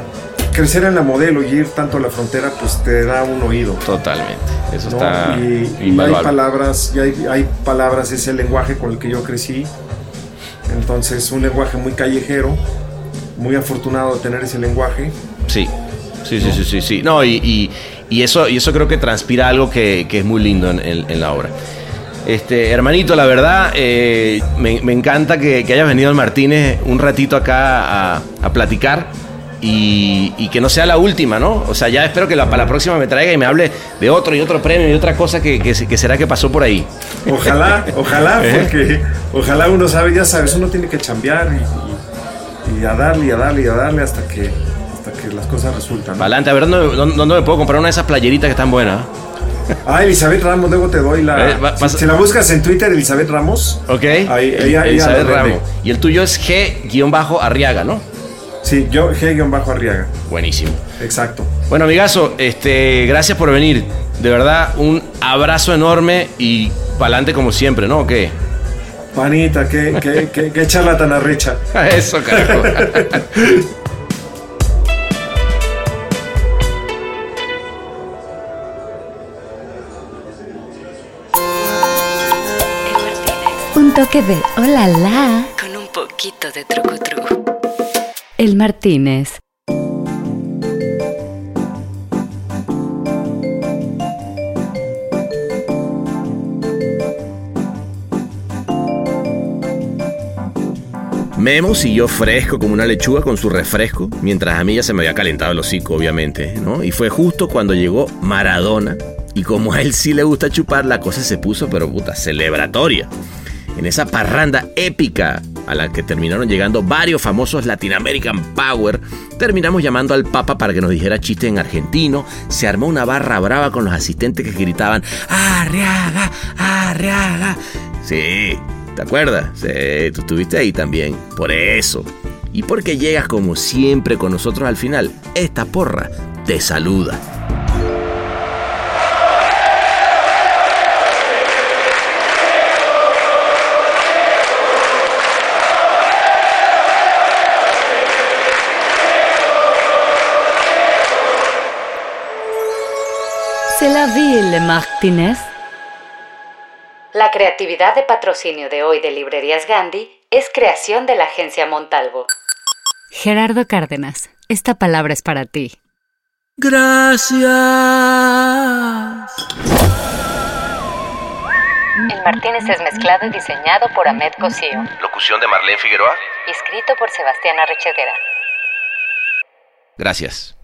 crecer en la modelo y ir tanto a la frontera, pues te da un oído. Totalmente. Eso ¿no? está y, y hay palabras, y hay, hay palabras, es el lenguaje con el que yo crecí. Entonces, un lenguaje muy callejero, muy afortunado de tener ese lenguaje. Sí, sí, sí, sí, sí, sí. No, y, y- y eso, y eso creo que transpira algo que, que es muy lindo en, en- en la obra. Este, hermanito, la verdad, eh, me, me encanta que, que hayas venido al Martínez un ratito acá a, a platicar y, y que no sea la última, ¿no? O sea, ya espero que la, para la próxima me traiga y me hable de otro y otro premio y otra cosa que, que, se- que será que pasó por ahí. Ojalá, (laughs) ojalá, ¿Eh? porque ojalá uno sabe, ya sabes, uno tiene que chambear y, y- y a darle y a darle y a darle hasta que, hasta que las cosas resultan. ¿no? Adelante, a ver ¿dónde, me puedo comprar una de esas playeritas que están buenas. Ah, Elizabeth Ramos, luego te doy la. Eh, va- si, la buscas en Twitter, Elizabeth Ramos. ¿Ok? Ahí, ella- Elizabeth. Ramos. Y el tuyo es G-Arriaga, ¿no? Sí, yo, G-Arriaga. Buenísimo. Exacto. Bueno, amigazo, este, gracias por venir. De verdad, un abrazo enorme y pa'lante como siempre, ¿no? ¿O qué? Panita, qué, qué, qué, qué charla tan arrecha. (laughs) Eso, carajo. (laughs) Un toque de hola la con un poquito de truco truco. El Martínez. Memo siguió fresco como una lechuga con su refresco, mientras a mí ya se me había calentado el hocico, obviamente, ¿no? Y fue justo cuando llegó Maradona, y como a él sí le gusta chupar, la cosa se puso, pero puta, celebratoria. En esa parranda épica a la que terminaron llegando varios famosos Latin American Power, terminamos llamando al Papa para que nos dijera chiste en argentino, se armó una barra brava con los asistentes que gritaban ¡Arriaga! ¡Arriaga! Sí, ¿te acuerdas? Sí, tú estuviste ahí también. Por eso. Y porque llegas como siempre con nosotros al final, esta porra te saluda. Ville, Martínez. La creatividad de patrocinio de hoy de Librerías Gandhi es creación de la agencia Montalvo. Gerardo Cárdenas, esta palabra es para ti. Gracias. El Martínez es mezclado y diseñado por Ahmed Cosío. Locución de Marlene Figueroa. Escrito por Sebastián Arrechedera. Gracias.